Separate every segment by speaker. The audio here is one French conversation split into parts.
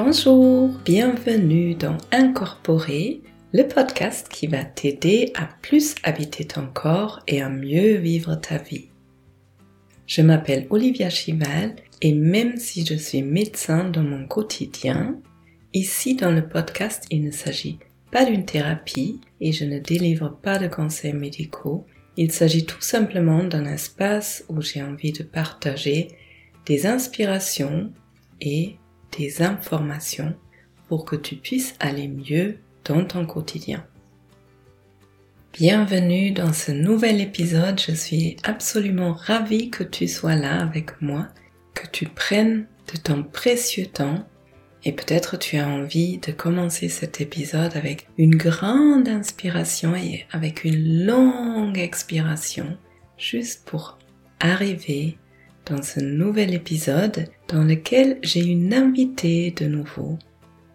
Speaker 1: Bonjour, bienvenue dans Incorporer, le podcast qui va t'aider à plus habiter ton corps et à mieux vivre ta vie. Je m'appelle Olivia Chival et même si je suis médecin dans mon quotidien, ici dans le podcast il ne s'agit pas d'une thérapie et je ne délivre pas de conseils médicaux, il s'agit tout simplement d'un espace où j'ai envie de partager des inspirations et des informations pour que tu puisses aller mieux dans ton quotidien. Bienvenue dans ce nouvel épisode, je suis absolument ravie que tu sois là avec moi, que tu prennes de ton précieux temps et peut-être tu as envie de commencer cet épisode avec une grande inspiration et avec une longue expiration, juste pour arriver dans ce nouvel épisode dans lequel j'ai une invitée de nouveau.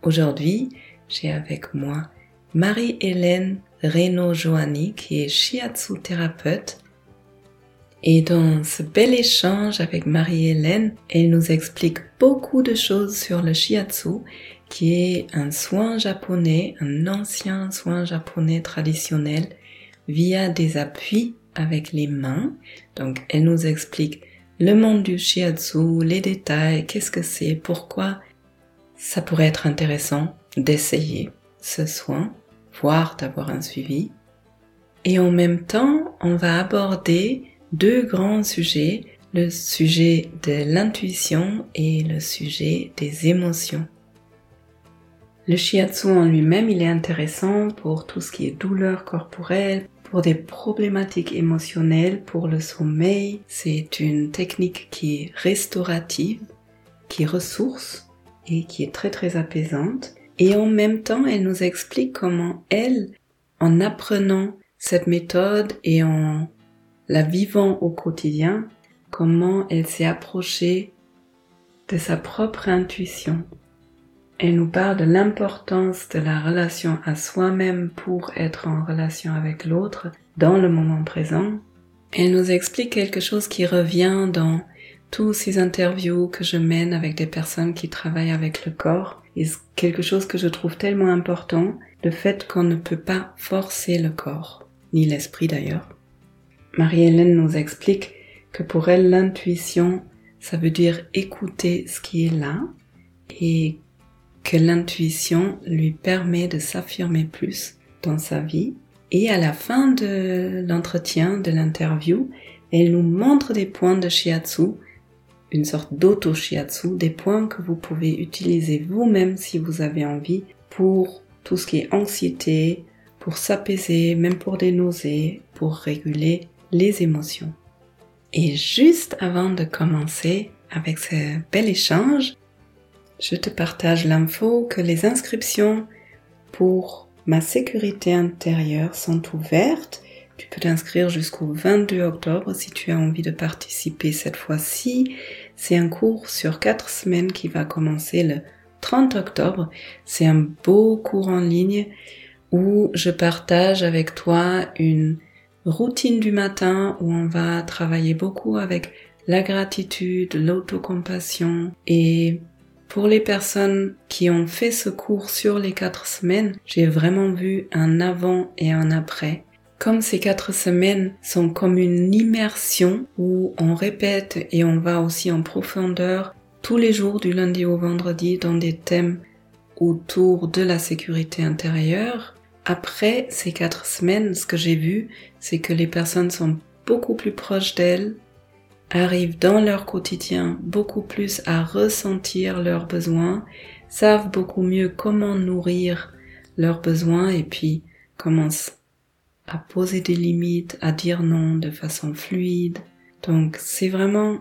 Speaker 1: Aujourd'hui, j'ai avec moi Marie-Hélène Reynaud-Joanny qui est shiatsu thérapeute. Et dans ce bel échange avec Marie-Hélène, elle nous explique beaucoup de choses sur le shiatsu qui est un soin japonais, un ancien soin japonais traditionnel via des appuis avec les mains. Donc elle nous explique le monde du shiatsu, les détails, qu'est-ce que c'est, pourquoi ça pourrait être intéressant d'essayer ce soin, voire d'avoir un suivi. Et en même temps, on va aborder deux grands sujets, le sujet de l'intuition et le sujet des émotions. Le shiatsu en lui-même, il est intéressant pour tout ce qui est douleur corporelle, pour des problématiques émotionnelles, pour le sommeil. C'est une technique qui est restaurative, qui ressource et qui est très très apaisante. Et en même temps, elle nous explique comment elle, en apprenant cette méthode et en la vivant au quotidien, comment elle s'est approchée de sa propre intuition elle nous parle de l'importance de la relation à soi-même pour être en relation avec l'autre dans le moment présent. Elle nous explique quelque chose qui revient dans tous ces interviews que je mène avec des personnes qui travaillent avec le corps. Et quelque chose que je trouve tellement important, le fait qu'on ne peut pas forcer le corps, ni l'esprit d'ailleurs. Marie-Hélène nous explique que pour elle, l'intuition, ça veut dire écouter ce qui est là et que l'intuition lui permet de s'affirmer plus dans sa vie. Et à la fin de l'entretien, de l'interview, elle nous montre des points de shiatsu, une sorte d'auto-shiatsu, des points que vous pouvez utiliser vous-même si vous avez envie pour tout ce qui est anxiété, pour s'apaiser, même pour des nausées, pour réguler les émotions. Et juste avant de commencer avec ce bel échange, je te partage l'info que les inscriptions pour ma sécurité intérieure sont ouvertes. Tu peux t'inscrire jusqu'au 22 octobre si tu as envie de participer cette fois-ci. C'est un cours sur quatre semaines qui va commencer le 30 octobre. C'est un beau cours en ligne où je partage avec toi une routine du matin où on va travailler beaucoup avec la gratitude, l'autocompassion et pour les personnes qui ont fait ce cours sur les quatre semaines, j'ai vraiment vu un avant et un après. Comme ces quatre semaines sont comme une immersion où on répète et on va aussi en profondeur tous les jours du lundi au vendredi dans des thèmes autour de la sécurité intérieure. Après ces quatre semaines, ce que j'ai vu, c'est que les personnes sont beaucoup plus proches d'elles, arrivent dans leur quotidien beaucoup plus à ressentir leurs besoins, savent beaucoup mieux comment nourrir leurs besoins et puis commencent à poser des limites, à dire non de façon fluide. Donc c'est vraiment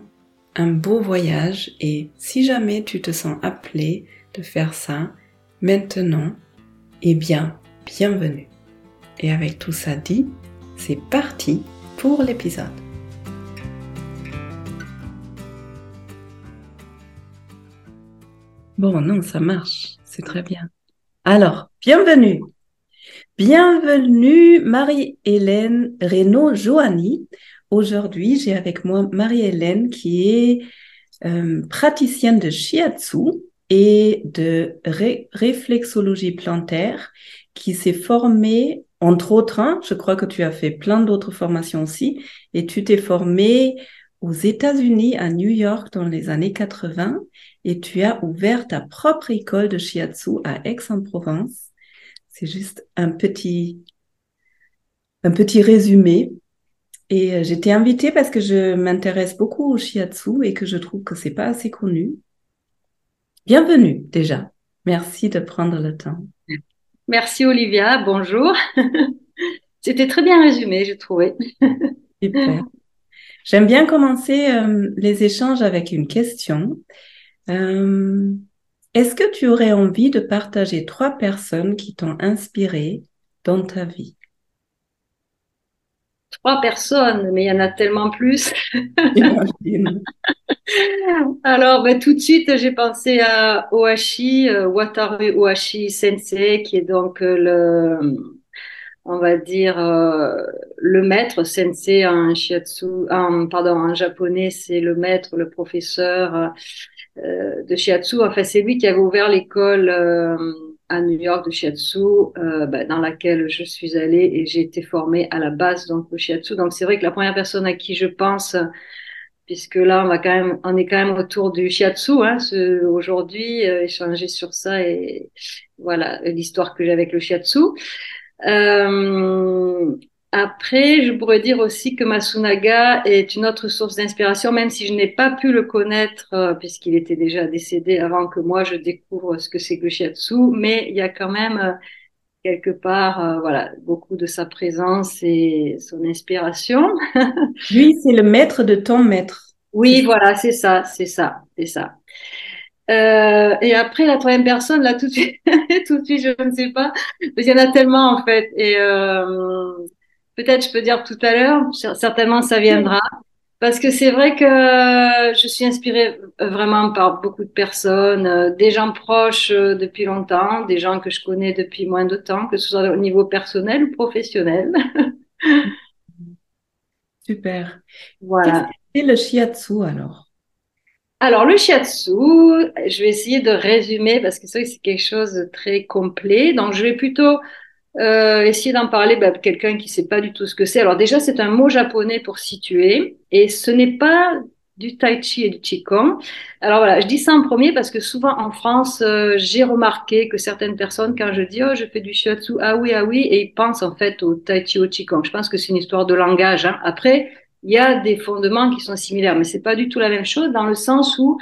Speaker 1: un beau voyage et si jamais tu te sens appelé de faire ça maintenant, eh bien, bienvenue. Et avec tout ça dit, c'est parti pour l'épisode. Bon, non, ça marche. C'est très bien. Alors, bienvenue. Bienvenue Marie-Hélène Reynaud-Joanny. Aujourd'hui, j'ai avec moi Marie-Hélène qui est euh, praticienne de shiatsu et de réflexologie plantaire qui s'est formé, entre autres, hein, je crois que tu as fait plein d'autres formations aussi, et tu t'es formé aux États-Unis, à New York, dans les années 80, et tu as ouvert ta propre école de shiatsu à Aix-en-Provence. C'est juste un petit, un petit résumé. Et euh, j'étais invitée parce que je m'intéresse beaucoup au shiatsu et que je trouve que c'est pas assez connu. Bienvenue déjà. Merci de prendre le temps.
Speaker 2: Merci Olivia, bonjour. C'était très bien résumé, je trouvais.
Speaker 1: Super. J'aime bien commencer euh, les échanges avec une question. Euh, est-ce que tu aurais envie de partager trois personnes qui t'ont inspiré dans ta vie?
Speaker 2: Trois personnes, mais il y en a tellement plus. Alors, ben, tout de suite, j'ai pensé à Ohashi, euh, Wataru Ohashi Sensei, qui est donc euh, le, on va dire, euh, le maître. Sensei en shiatsu, en, pardon, en japonais, c'est le maître, le professeur de shiatsu. Enfin, c'est lui qui avait ouvert l'école à New York de shiatsu, ben, dans laquelle je suis allée et j'ai été formée à la base donc au shiatsu. Donc, c'est vrai que la première personne à qui je pense puisque là, on va quand même, on est quand même autour du shiatsu hein, aujourd'hui, euh, échanger sur ça et voilà l'histoire que j'ai avec le shiatsu. Euh, après, je pourrais dire aussi que Masunaga est une autre source d'inspiration, même si je n'ai pas pu le connaître euh, puisqu'il était déjà décédé avant que moi je découvre ce que c'est que le shiatsu. Mais il y a quand même euh, quelque part, voilà, beaucoup de sa présence et son inspiration.
Speaker 1: Lui, c'est le maître de ton maître.
Speaker 2: Oui, voilà, c'est ça, c'est ça, c'est ça. Euh, et après, la troisième personne, là, tout de suite, tout de suite, je ne sais pas. Parce qu'il y en a tellement, en fait. Et euh, peut-être, je peux dire tout à l'heure, certainement, ça viendra. Parce que c'est vrai que je suis inspirée vraiment par beaucoup de personnes, euh, des gens proches depuis longtemps, des gens que je connais depuis moins de temps, que ce soit au niveau personnel ou professionnel.
Speaker 1: Super. Voilà. Et le shiatsu alors?
Speaker 2: Alors le shiatsu, je vais essayer de résumer parce que c'est quelque chose de très complet. Donc je vais plutôt euh, essayer d'en parler bah, quelqu'un qui sait pas du tout ce que c'est. Alors déjà c'est un mot japonais pour situer et ce n'est pas du tai chi et du qigong. Alors voilà, je dis ça en premier parce que souvent en France, euh, j'ai remarqué que certaines personnes, quand je dis oh je fais du shiatsu, ah oui ah oui, et ils pensent en fait au tai chi au qigong. Je pense que c'est une histoire de langage. Hein. Après, il y a des fondements qui sont similaires, mais c'est pas du tout la même chose dans le sens où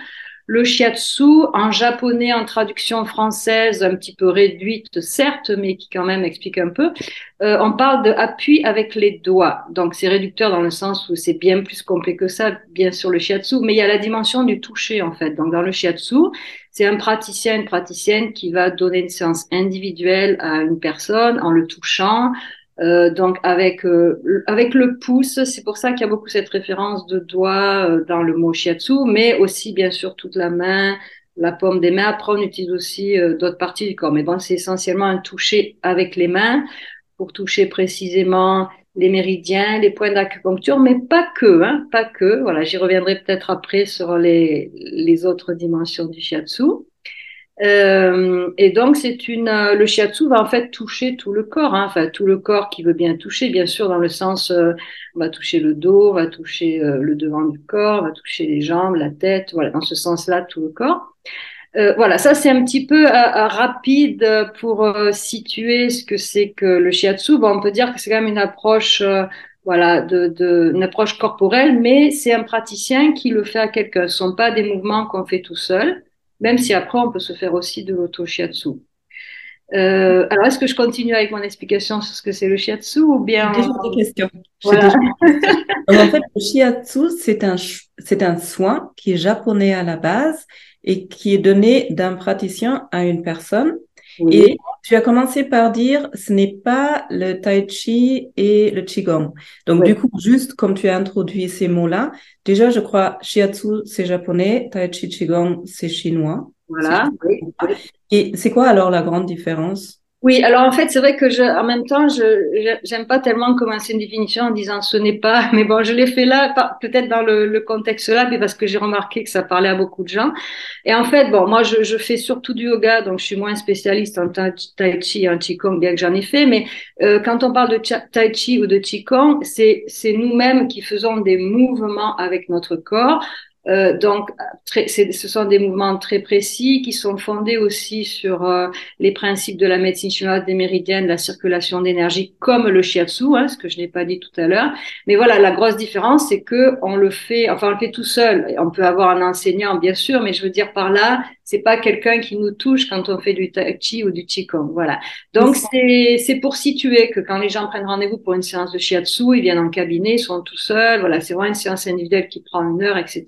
Speaker 2: le shiatsu, en japonais, en traduction française, un petit peu réduite, certes, mais qui quand même explique un peu, euh, on parle de appui avec les doigts. Donc c'est réducteur dans le sens où c'est bien plus complet que ça, bien sûr, le shiatsu, mais il y a la dimension du toucher, en fait. Donc dans le shiatsu, c'est un praticien, une praticienne qui va donner une séance individuelle à une personne en le touchant, euh, donc avec euh, avec le pouce, c'est pour ça qu'il y a beaucoup cette référence de doigt euh, dans le mot shiatsu, mais aussi bien sûr toute la main, la paume des mains. Après, on utilise aussi d'autres parties du corps, mais bon, c'est essentiellement un toucher avec les mains pour toucher précisément les méridiens, les points d'acupuncture, mais pas que, hein, pas que. Voilà, j'y reviendrai peut-être après sur les les autres dimensions du shiatsu. Euh, et donc, c'est une, euh, le shiatsu va en fait toucher tout le corps, hein, enfin tout le corps qui veut bien toucher, bien sûr dans le sens, euh, on va toucher le dos, on va toucher le devant du corps, on va toucher les jambes, la tête, voilà, dans ce sens-là tout le corps. voilà, ça c'est un petit peu rapide pour situer ce que c'est que le shiatsu. Bon, on peut dire que c'est quand même une approche, voilà, de, de, une approche corporelle, mais c'est un praticien qui le fait à quelqu'un. Ce sont pas des mouvements qu'on fait tout seul même si après on peut se faire aussi de l'auto-shiatsu. Euh, alors, est-ce que je continue avec mon explication sur ce que c'est le shiatsu ou bien
Speaker 1: Déjà des questions. Voilà. en fait, le shiatsu, c'est un, c'est un soin qui est japonais à la base et qui est donné d'un praticien à une personne et tu as commencé par dire ce n'est pas le tai chi et le qigong. Donc du coup, juste comme tu as introduit ces mots-là, déjà je crois shiatsu c'est japonais, tai chi qigong c'est chinois.
Speaker 2: Voilà.
Speaker 1: Et c'est quoi alors la grande différence?
Speaker 2: Oui, alors en fait, c'est vrai que je, en même temps, je j'aime pas tellement commencer une définition en disant ce n'est pas, mais bon, je l'ai fait là, peut-être dans le, le, contexte là, mais parce que j'ai remarqué que ça parlait à beaucoup de gens. Et en fait, bon, moi, je, je fais surtout du yoga, donc je suis moins spécialiste en tai chi en qigong, bien que j'en ai fait, mais euh, quand on parle de tai chi ou de qigong, c'est c'est nous-mêmes qui faisons des mouvements avec notre corps euh, donc, très, ce sont des mouvements très précis qui sont fondés aussi sur euh, les principes de la médecine chinoise des méridiennes, la circulation d'énergie, comme le shiatsu, hein, ce que je n'ai pas dit tout à l'heure. Mais voilà, la grosse différence, c'est que on le fait, enfin, on le fait tout seul. On peut avoir un enseignant, bien sûr, mais je veux dire par là, c'est pas quelqu'un qui nous touche quand on fait du tai chi ou du qigong. Voilà. Donc c'est c'est pour situer que quand les gens prennent rendez-vous pour une séance de shiatsu, ils viennent en cabinet, ils sont tout seuls. Voilà, c'est vraiment une séance individuelle qui prend une heure, etc.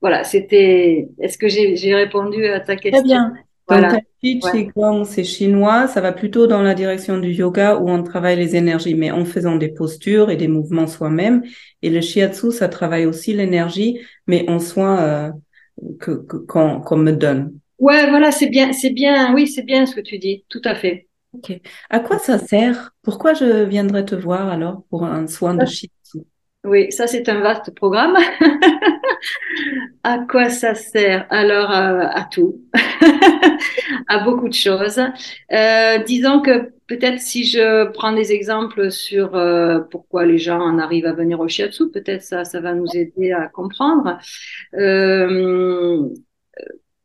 Speaker 2: Voilà, c'était. Est-ce que j'ai répondu à ta question?
Speaker 1: Très bien. Voilà. Donc, tai chi, qigong, c'est chinois. Ça va plutôt dans la direction du yoga où on travaille les énergies, mais en faisant des postures et des mouvements soi-même. Et le shiatsu, ça travaille aussi l'énergie, mais en soin. Euh, que qu'on me donne.
Speaker 2: Ouais, voilà, c'est bien, c'est bien, oui, c'est bien ce que tu dis, tout à fait.
Speaker 1: Ok. À quoi ça sert? Pourquoi je viendrais te voir alors pour un soin de shiatsu
Speaker 2: Oui, ça c'est un vaste programme. à quoi ça sert Alors euh, à tout, à beaucoup de choses. Euh, disons que peut-être si je prends des exemples sur euh, pourquoi les gens en arrivent à venir au shiatsu, peut-être ça, ça va nous aider à comprendre.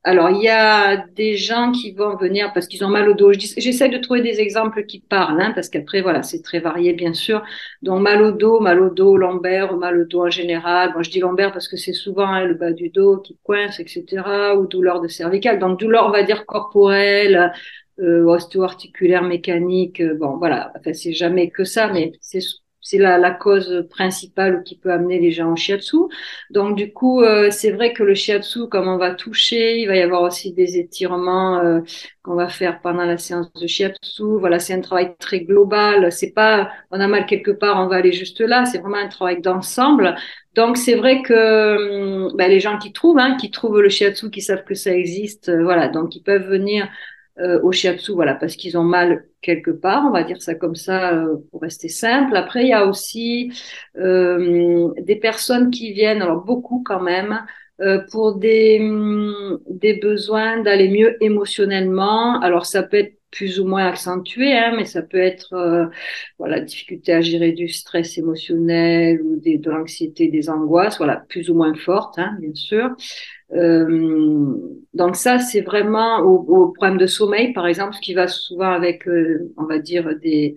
Speaker 2: Alors, il y a des gens qui vont venir parce qu'ils ont mal au dos. J'essaie de trouver des exemples qui parlent, hein, parce qu'après, voilà, c'est très varié, bien sûr. Donc, mal au dos, mal au dos, lombaire, mal au dos en général. Bon, je dis lombaire parce que c'est souvent hein, le bas du dos qui coince, etc. Ou douleur de cervicale. Donc, douleur, on va dire corporelle, euh, osteo-articulaire, mécanique. Euh, bon, voilà. Enfin, c'est jamais que ça, mais c'est c'est la, la, cause principale qui peut amener les gens au shiatsu. Donc du coup, euh, c'est vrai que le shiatsu, comme on va toucher, il va y avoir aussi des étirements euh, qu'on va faire pendant la séance de shiatsu. Voilà, c'est un travail très global. C'est pas, on a mal quelque part, on va aller juste là. C'est vraiment un travail d'ensemble. Donc c'est vrai que hum, ben, les gens qui trouvent, hein, qui trouvent le shiatsu, qui savent que ça existe, euh, voilà, donc ils peuvent venir euh, au shiatsu, voilà, parce qu'ils ont mal quelque part, on va dire ça comme ça euh, pour rester simple. Après, il y a aussi euh, des personnes qui viennent, alors beaucoup quand même, euh, pour des, hum, des besoins d'aller mieux émotionnellement. Alors ça peut être plus ou moins accentué, hein, mais ça peut être euh, voilà difficulté à gérer du stress émotionnel ou des, de l'anxiété, des angoisses, voilà plus ou moins fortes, hein, bien sûr. Euh, donc ça, c'est vraiment au, au, problème de sommeil, par exemple, ce qui va souvent avec, euh, on va dire, des,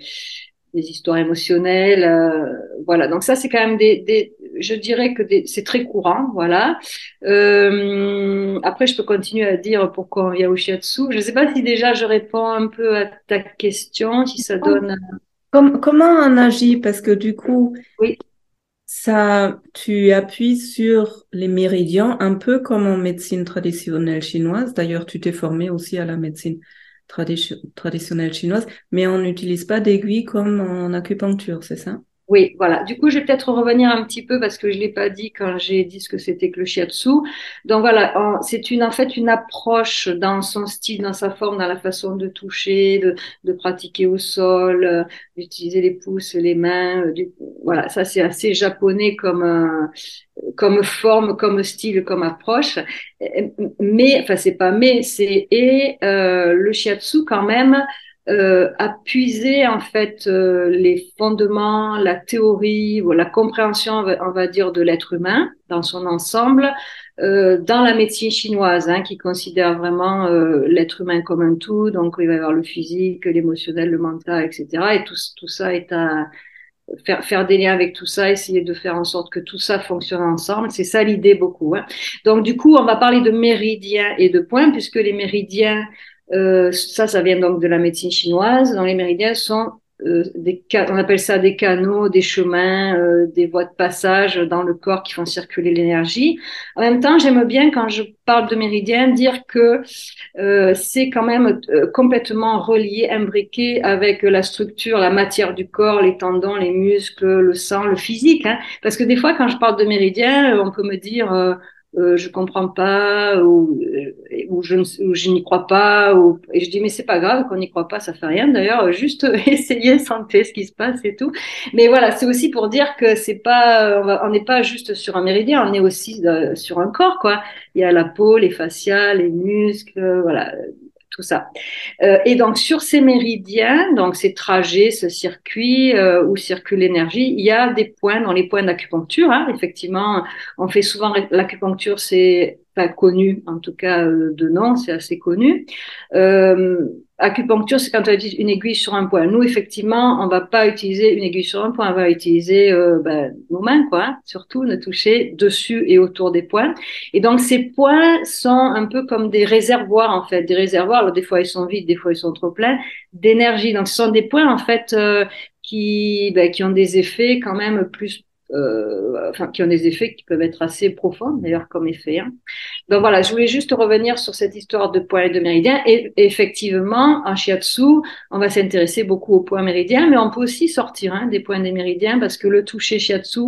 Speaker 2: des histoires émotionnelles. Euh, voilà, donc ça, c'est quand même des, des je dirais que c'est très courant, voilà. Euh, après, je peux continuer à dire pourquoi on vient au shiatsu. Je ne sais pas si déjà je réponds un peu à ta question, si ça donne...
Speaker 1: comment on agit? Parce que du coup, oui ça, tu appuies sur les méridiens, un peu comme en médecine traditionnelle chinoise. D'ailleurs, tu t'es formé aussi à la médecine traditionnelle chinoise, mais on n'utilise pas d'aiguille comme en acupuncture, c'est ça?
Speaker 2: Oui, voilà. Du coup, je vais peut-être revenir un petit peu parce que je l'ai pas dit quand j'ai dit ce que c'était que le shiatsu. Donc voilà, c'est une en fait une approche dans son style, dans sa forme, dans la façon de toucher, de, de pratiquer au sol, euh, d'utiliser les pouces, les mains. Euh, du, voilà, ça c'est assez japonais comme euh, comme forme, comme style, comme approche. Mais enfin c'est pas mais c'est et le shiatsu quand même euh, a puisé en fait euh, les fondements, la théorie, la compréhension, on va dire, de l'être humain dans son ensemble, euh, dans la médecine chinoise, hein, qui considère vraiment euh, l'être humain comme un tout. Donc, il va y avoir le physique, l'émotionnel, le mental, etc. Et tout, tout ça est à faire, faire des liens avec tout ça, essayer de faire en sorte que tout ça fonctionne ensemble. C'est ça l'idée beaucoup. Hein. Donc, du coup, on va parler de méridiens et de points, puisque les méridiens euh, ça, ça vient donc de la médecine chinoise. Dans les méridiens sont euh, des, on appelle ça des canaux, des chemins, euh, des voies de passage dans le corps qui font circuler l'énergie. En même temps, j'aime bien quand je parle de méridiens dire que euh, c'est quand même euh, complètement relié, imbriqué avec la structure, la matière du corps, les tendons, les muscles, le sang, le physique. Hein. Parce que des fois, quand je parle de méridiens, on peut me dire euh, je comprends pas ou, euh, ou je, je n'y crois pas ou, et je dis mais c'est pas grave qu'on n'y croit pas ça fait rien. D'ailleurs juste essayer sentir ce qui se passe et tout. Mais voilà c'est aussi pour dire que c'est pas on n'est pas juste sur un méridien on est aussi euh, sur un corps quoi. Il y a la peau les fascias les muscles voilà tout ça. Euh, et donc sur ces méridiens, donc ces trajets, ce circuit euh, où circule l'énergie, il y a des points dans les points d'acupuncture. Hein. Effectivement, on fait souvent l'acupuncture, c'est pas connu, en tout cas euh, de nom, c'est assez connu. Acupuncture, c'est quand on utilise une aiguille sur un point. Nous, effectivement, on va pas utiliser une aiguille sur un point, on va utiliser euh, ben, nos mains, quoi. Hein. surtout, ne toucher dessus et autour des points. Et donc, ces points sont un peu comme des réservoirs, en fait, des réservoirs. Alors, des fois, ils sont vides, des fois, ils sont trop pleins d'énergie. Donc, ce sont des points, en fait, euh, qui, ben, qui ont des effets quand même plus euh, enfin, qui ont des effets qui peuvent être assez profonds, d'ailleurs, comme effet. Hein. Donc voilà, je voulais juste revenir sur cette histoire de points et de méridiens. Et effectivement, en shiatsu, on va s'intéresser beaucoup aux points méridiens, mais on peut aussi sortir hein, des points des méridiens parce que le toucher shiatsu,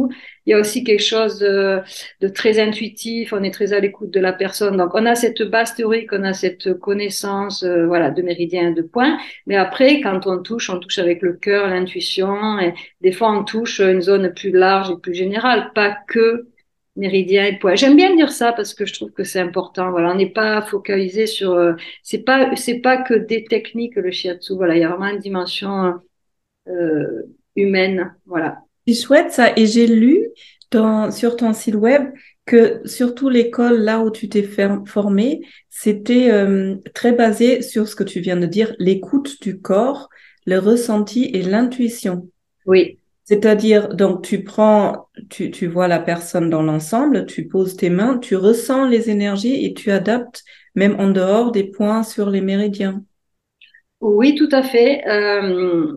Speaker 2: il y a aussi quelque chose de, très intuitif. On est très à l'écoute de la personne. Donc on a cette base théorique, on a cette connaissance, euh, voilà, de méridiens, de points. Mais après, quand on touche, on touche avec le cœur, l'intuition. Et des fois, on touche une zone plus large et plus générale, pas que méridien et poids. J'aime bien dire ça parce que je trouve que c'est important. Voilà, on n'est pas focalisé sur. Euh, c'est pas c'est pas que des techniques le shiatsu. Voilà, il y a vraiment une dimension euh, humaine. Voilà.
Speaker 1: C'est chouette ça. Et j'ai lu dans, sur ton site web que surtout l'école là où tu t'es formé, c'était euh, très basé sur ce que tu viens de dire, l'écoute du corps, le ressenti et l'intuition.
Speaker 2: Oui.
Speaker 1: C'est-à-dire, donc, tu prends, tu, tu vois la personne dans l'ensemble, tu poses tes mains, tu ressens les énergies et tu adaptes même en dehors des points sur les méridiens.
Speaker 2: Oui, tout à fait. Euh,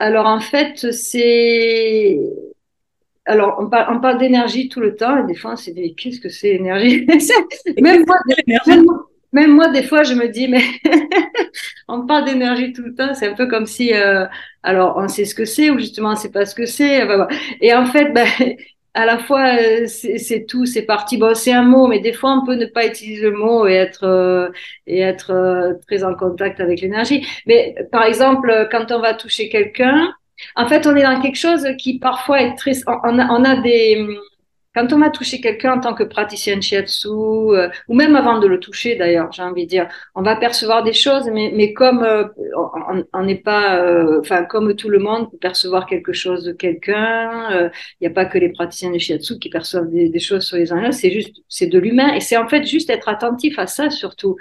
Speaker 2: alors, en fait, c'est. Alors, on parle, on parle d'énergie tout le temps et des fois, c'est des... qu'est-ce que c'est énergie même, moi, même, même moi, des fois, je me dis, mais on parle d'énergie tout le temps. C'est un peu comme si, euh, alors, on sait ce que c'est ou justement, on sait pas ce que c'est. Et en fait, ben, à la fois, euh, c'est tout, c'est parti. Bon, c'est un mot, mais des fois, on peut ne pas utiliser le mot et être euh, et être très en contact avec l'énergie. Mais par exemple, quand on va toucher quelqu'un, en fait, on est dans quelque chose qui parfois est très. On a, on a des quand on va toucher quelqu'un en tant que praticien de shiatsu, euh, ou même avant de le toucher d'ailleurs, j'ai envie de dire, on va percevoir des choses, mais, mais comme euh, on n'est pas, euh, enfin comme tout le monde peut percevoir quelque chose de quelqu'un, il n'y a pas que les praticiens de shiatsu qui perçoivent des, des choses sur les uns c'est juste, c'est de l'humain, et c'est en fait juste être attentif à ça surtout.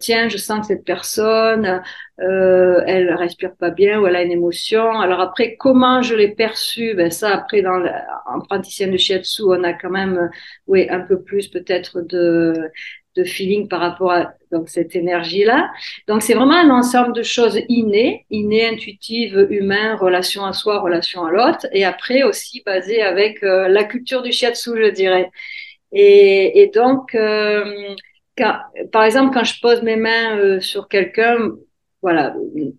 Speaker 2: Tiens, je sens que cette personne, euh, elle respire pas bien ou elle a une émotion. Alors après, comment je l'ai perçue? Ben ça, après, dans en praticienne de shiatsu, on a quand même, oui, un peu plus peut-être de de feeling par rapport à donc cette énergie-là. Donc c'est vraiment un ensemble de choses innées, innées, intuitives, humaines, relation à soi, relation à l'autre, et après aussi basé avec euh, la culture du shiatsu, je dirais. Et, et donc, euh, par exemple, quand je pose mes mains euh, sur quelqu'un, voilà,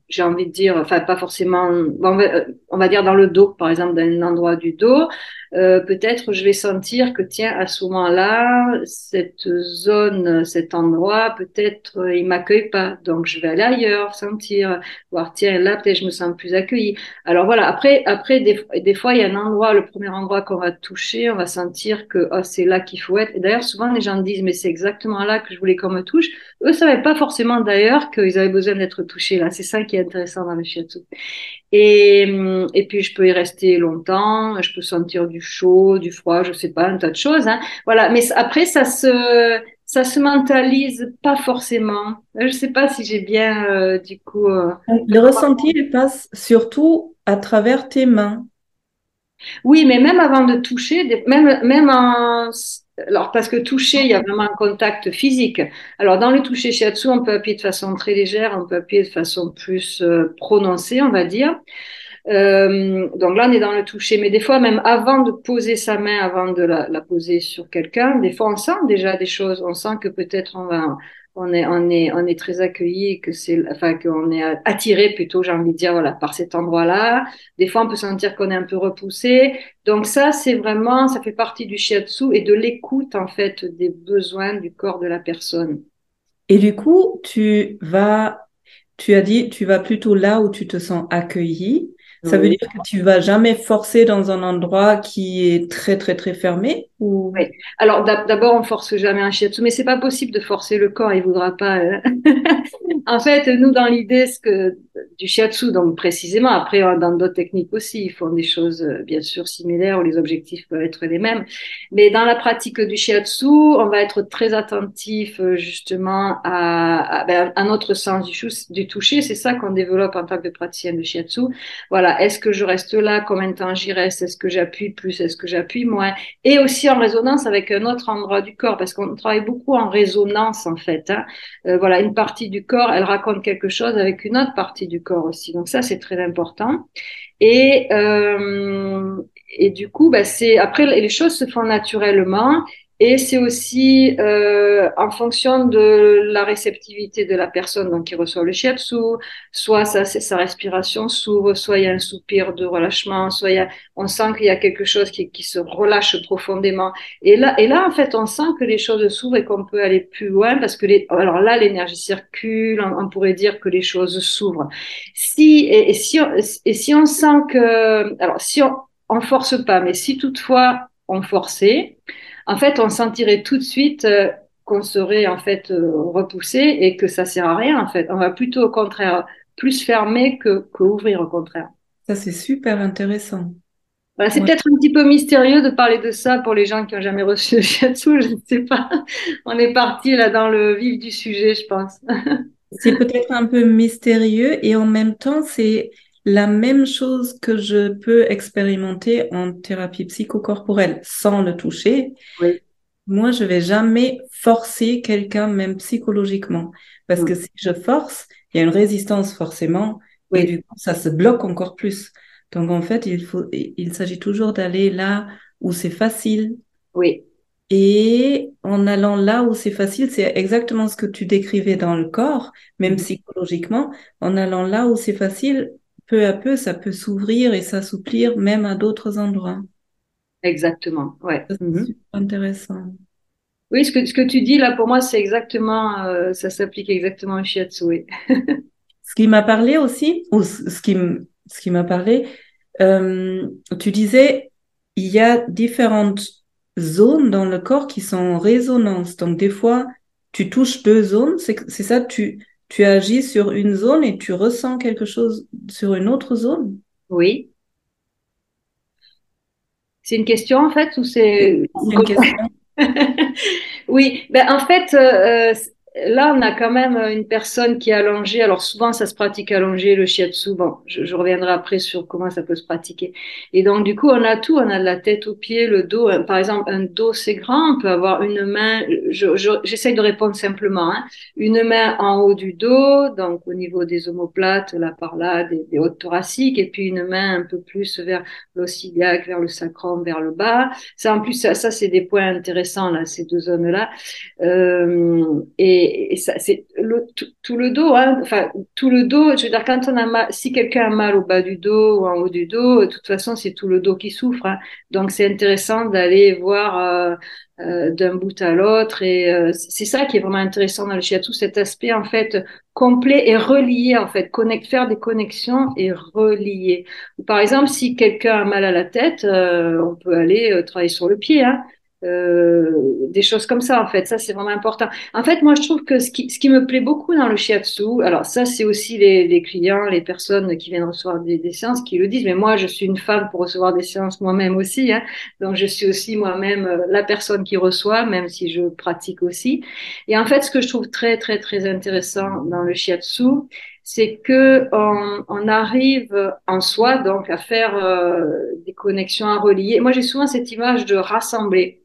Speaker 2: j'ai envie de dire, enfin pas forcément, on va, dire dans le dos, par exemple, dans un endroit du dos, euh, peut-être je vais sentir que tiens, à ce moment-là, cette zone, cet endroit, peut-être euh, il m'accueille pas, donc je vais aller ailleurs, sentir, voir tiens là peut-être je me sens plus accueillie. Alors voilà, après, après des, des fois il y a un endroit, le premier endroit qu'on va toucher, on va sentir que oh, c'est là qu'il faut être. Et d'ailleurs souvent les gens disent mais c'est exactement là que je voulais qu'on me touche. Eux savaient pas forcément d'ailleurs qu'ils avaient besoin d'être touchés là. C'est ça qui est intéressant dans le shiatsu. Et, et puis je peux y rester longtemps, je peux sentir du chaud, du froid, je sais pas, un tas de choses. Hein. Voilà, mais après ça se ça se mentalise pas forcément. Je sais pas si j'ai bien euh, du coup. Euh,
Speaker 1: le ressenti il passe surtout à travers tes mains.
Speaker 2: Oui, mais même avant de toucher, même même en alors, parce que toucher, il y a vraiment un contact physique. Alors, dans le toucher shiatsu, on peut appuyer de façon très légère, on peut appuyer de façon plus euh, prononcée, on va dire. Euh, donc là, on est dans le toucher. Mais des fois, même avant de poser sa main, avant de la, la poser sur quelqu'un, des fois, on sent déjà des choses. On sent que peut-être on va, on est, on est, on est très accueilli, que c'est, enfin, qu'on est attiré plutôt, j'ai envie de dire, voilà, par cet endroit-là. Des fois, on peut sentir qu'on est un peu repoussé. Donc ça, c'est vraiment, ça fait partie du shiatsu et de l'écoute, en fait, des besoins du corps de la personne.
Speaker 1: Et du coup, tu vas, tu as dit, tu vas plutôt là où tu te sens accueilli. Ça veut dire que tu vas jamais forcer dans un endroit qui est très très très fermé? Ou
Speaker 2: Oui. Alors d'abord on force jamais un shiatsu, mais c'est pas possible de forcer le corps, il voudra pas. Euh. en fait, nous dans l'idée que du shiatsu, donc précisément après euh, dans d'autres techniques aussi, ils font des choses euh, bien sûr similaires où les objectifs peuvent être les mêmes, mais dans la pratique du shiatsu, on va être très attentif justement à, à, ben, notre sens du, du toucher. C'est ça qu'on développe en tant que praticien de shiatsu. Voilà est-ce que je reste là? Combien de temps j'y reste? Est-ce que j'appuie plus? Est-ce que j'appuie moins? Et aussi en résonance avec un autre endroit du corps, parce qu'on travaille beaucoup en résonance en fait. Hein. Euh, voilà, une partie du corps, elle raconte quelque chose avec une autre partie du corps aussi. Donc ça, c'est très important. Et euh, et du coup, bah, c'est après les choses se font naturellement. Et c'est aussi euh, en fonction de la réceptivité de la personne donc qui reçoit le shiatsu, soit sa, sa respiration s'ouvre, soit il y a un soupir de relâchement, soit il y a, on sent qu'il y a quelque chose qui, qui, se relâche profondément. Et là, et là, en fait, on sent que les choses s'ouvrent et qu'on peut aller plus loin parce que les, alors là, l'énergie circule, on, pourrait dire que les choses s'ouvrent. Si, et, si on, et si on sent que, alors si on, on force pas, mais si toutefois on forçait, en fait, on sentirait tout de suite euh, qu'on serait en fait euh, repoussé et que ça sert à rien. En fait, on va plutôt au contraire plus fermer que, que ouvrir au contraire.
Speaker 1: Ça c'est super intéressant.
Speaker 2: Voilà, c'est peut-être un petit peu mystérieux de parler de ça pour les gens qui ont jamais reçu le shiatsu, je ne sais pas. On est parti là dans le vif du sujet, je pense.
Speaker 1: c'est peut-être un peu mystérieux et en même temps, c'est la même chose que je peux expérimenter en thérapie psychocorporelle sans le toucher.
Speaker 2: Oui.
Speaker 1: Moi, je vais jamais forcer quelqu'un, même psychologiquement, parce que si je force, il y a une résistance forcément, et du coup, ça se bloque encore plus. Donc, en fait, il faut, il s'agit toujours d'aller là où c'est facile.
Speaker 2: Oui.
Speaker 1: Et en allant là où c'est facile, c'est exactement ce que tu décrivais dans le corps, même mm-hmm. psychologiquement, en allant là où c'est facile, peu à peu, ça peut s'ouvrir et s'assouplir même à d'autres endroits.
Speaker 2: Exactement, ouais.
Speaker 1: C'est mhm. super intéressant.
Speaker 2: Oui, ce que, ce que tu dis là, pour moi, c'est exactement, euh, ça s'applique exactement au shiatsu. Oui.
Speaker 1: ce qui m'a parlé aussi, ou ce qui, ce qui m'a parlé, euh, tu disais, il y a différentes zones dans le corps qui sont en résonance. Donc, des fois, tu touches deux zones, c'est ça, tu, tu agis sur une zone et tu ressens quelque chose sur une autre zone?
Speaker 2: Oui. C'est une question en fait ou c'est une question Oui, ben en fait, euh, là, on a quand même une personne qui est allongée. Alors souvent, ça se pratique allongé, le shiatsu. Bon, je, reviendrai après sur comment ça peut se pratiquer. Et donc, du coup, on a tout. On a de la tête aux pieds, le dos. Par exemple, un dos, c'est grand. On peut avoir une main. J'essaye de répondre simplement. Hein. Une main en haut du dos, donc au niveau des omoplates, là par là, des, des hautes thoraciques, et puis une main un peu plus vers l'ossiliaque, vers le sacrum, vers le bas. Ça, en plus, ça, ça c'est des points intéressants là, ces deux zones-là. Euh, et et, ça, c'est tout, le dos, hein, enfin tout le dos. Je veux dire, quand on a mal, si quelqu'un a mal au bas du dos ou en haut du dos, de toute façon, c'est tout le dos qui souffre. Hein. Donc, c'est intéressant d'aller voir euh, euh, d'un bout à l'autre. Et euh, c'est ça qui est vraiment intéressant dans le shiatsu, cet aspect en fait complet et relié en fait, connect, faire des connexions et relier. Par exemple, si quelqu'un a mal à la tête, on peut aller travailler sur le pied. Hein. Euh, des choses comme ça en fait ça c'est vraiment important en fait moi je trouve que ce qui, ce qui me plaît beaucoup dans le shiatsu alors ça c'est aussi les, les, clients les personnes qui viennent recevoir des, séances qui le disent mais moi je suis une femme pour recevoir des séances moi-même aussi hein, donc je suis aussi moi-même euh, la personne qui reçoit même si je pratique aussi et en fait ce que je trouve très très très intéressant dans le shiatsu c'est que on, on, arrive en soi donc à faire euh, des connexions à relier. Moi, j'ai souvent cette image de rassembler.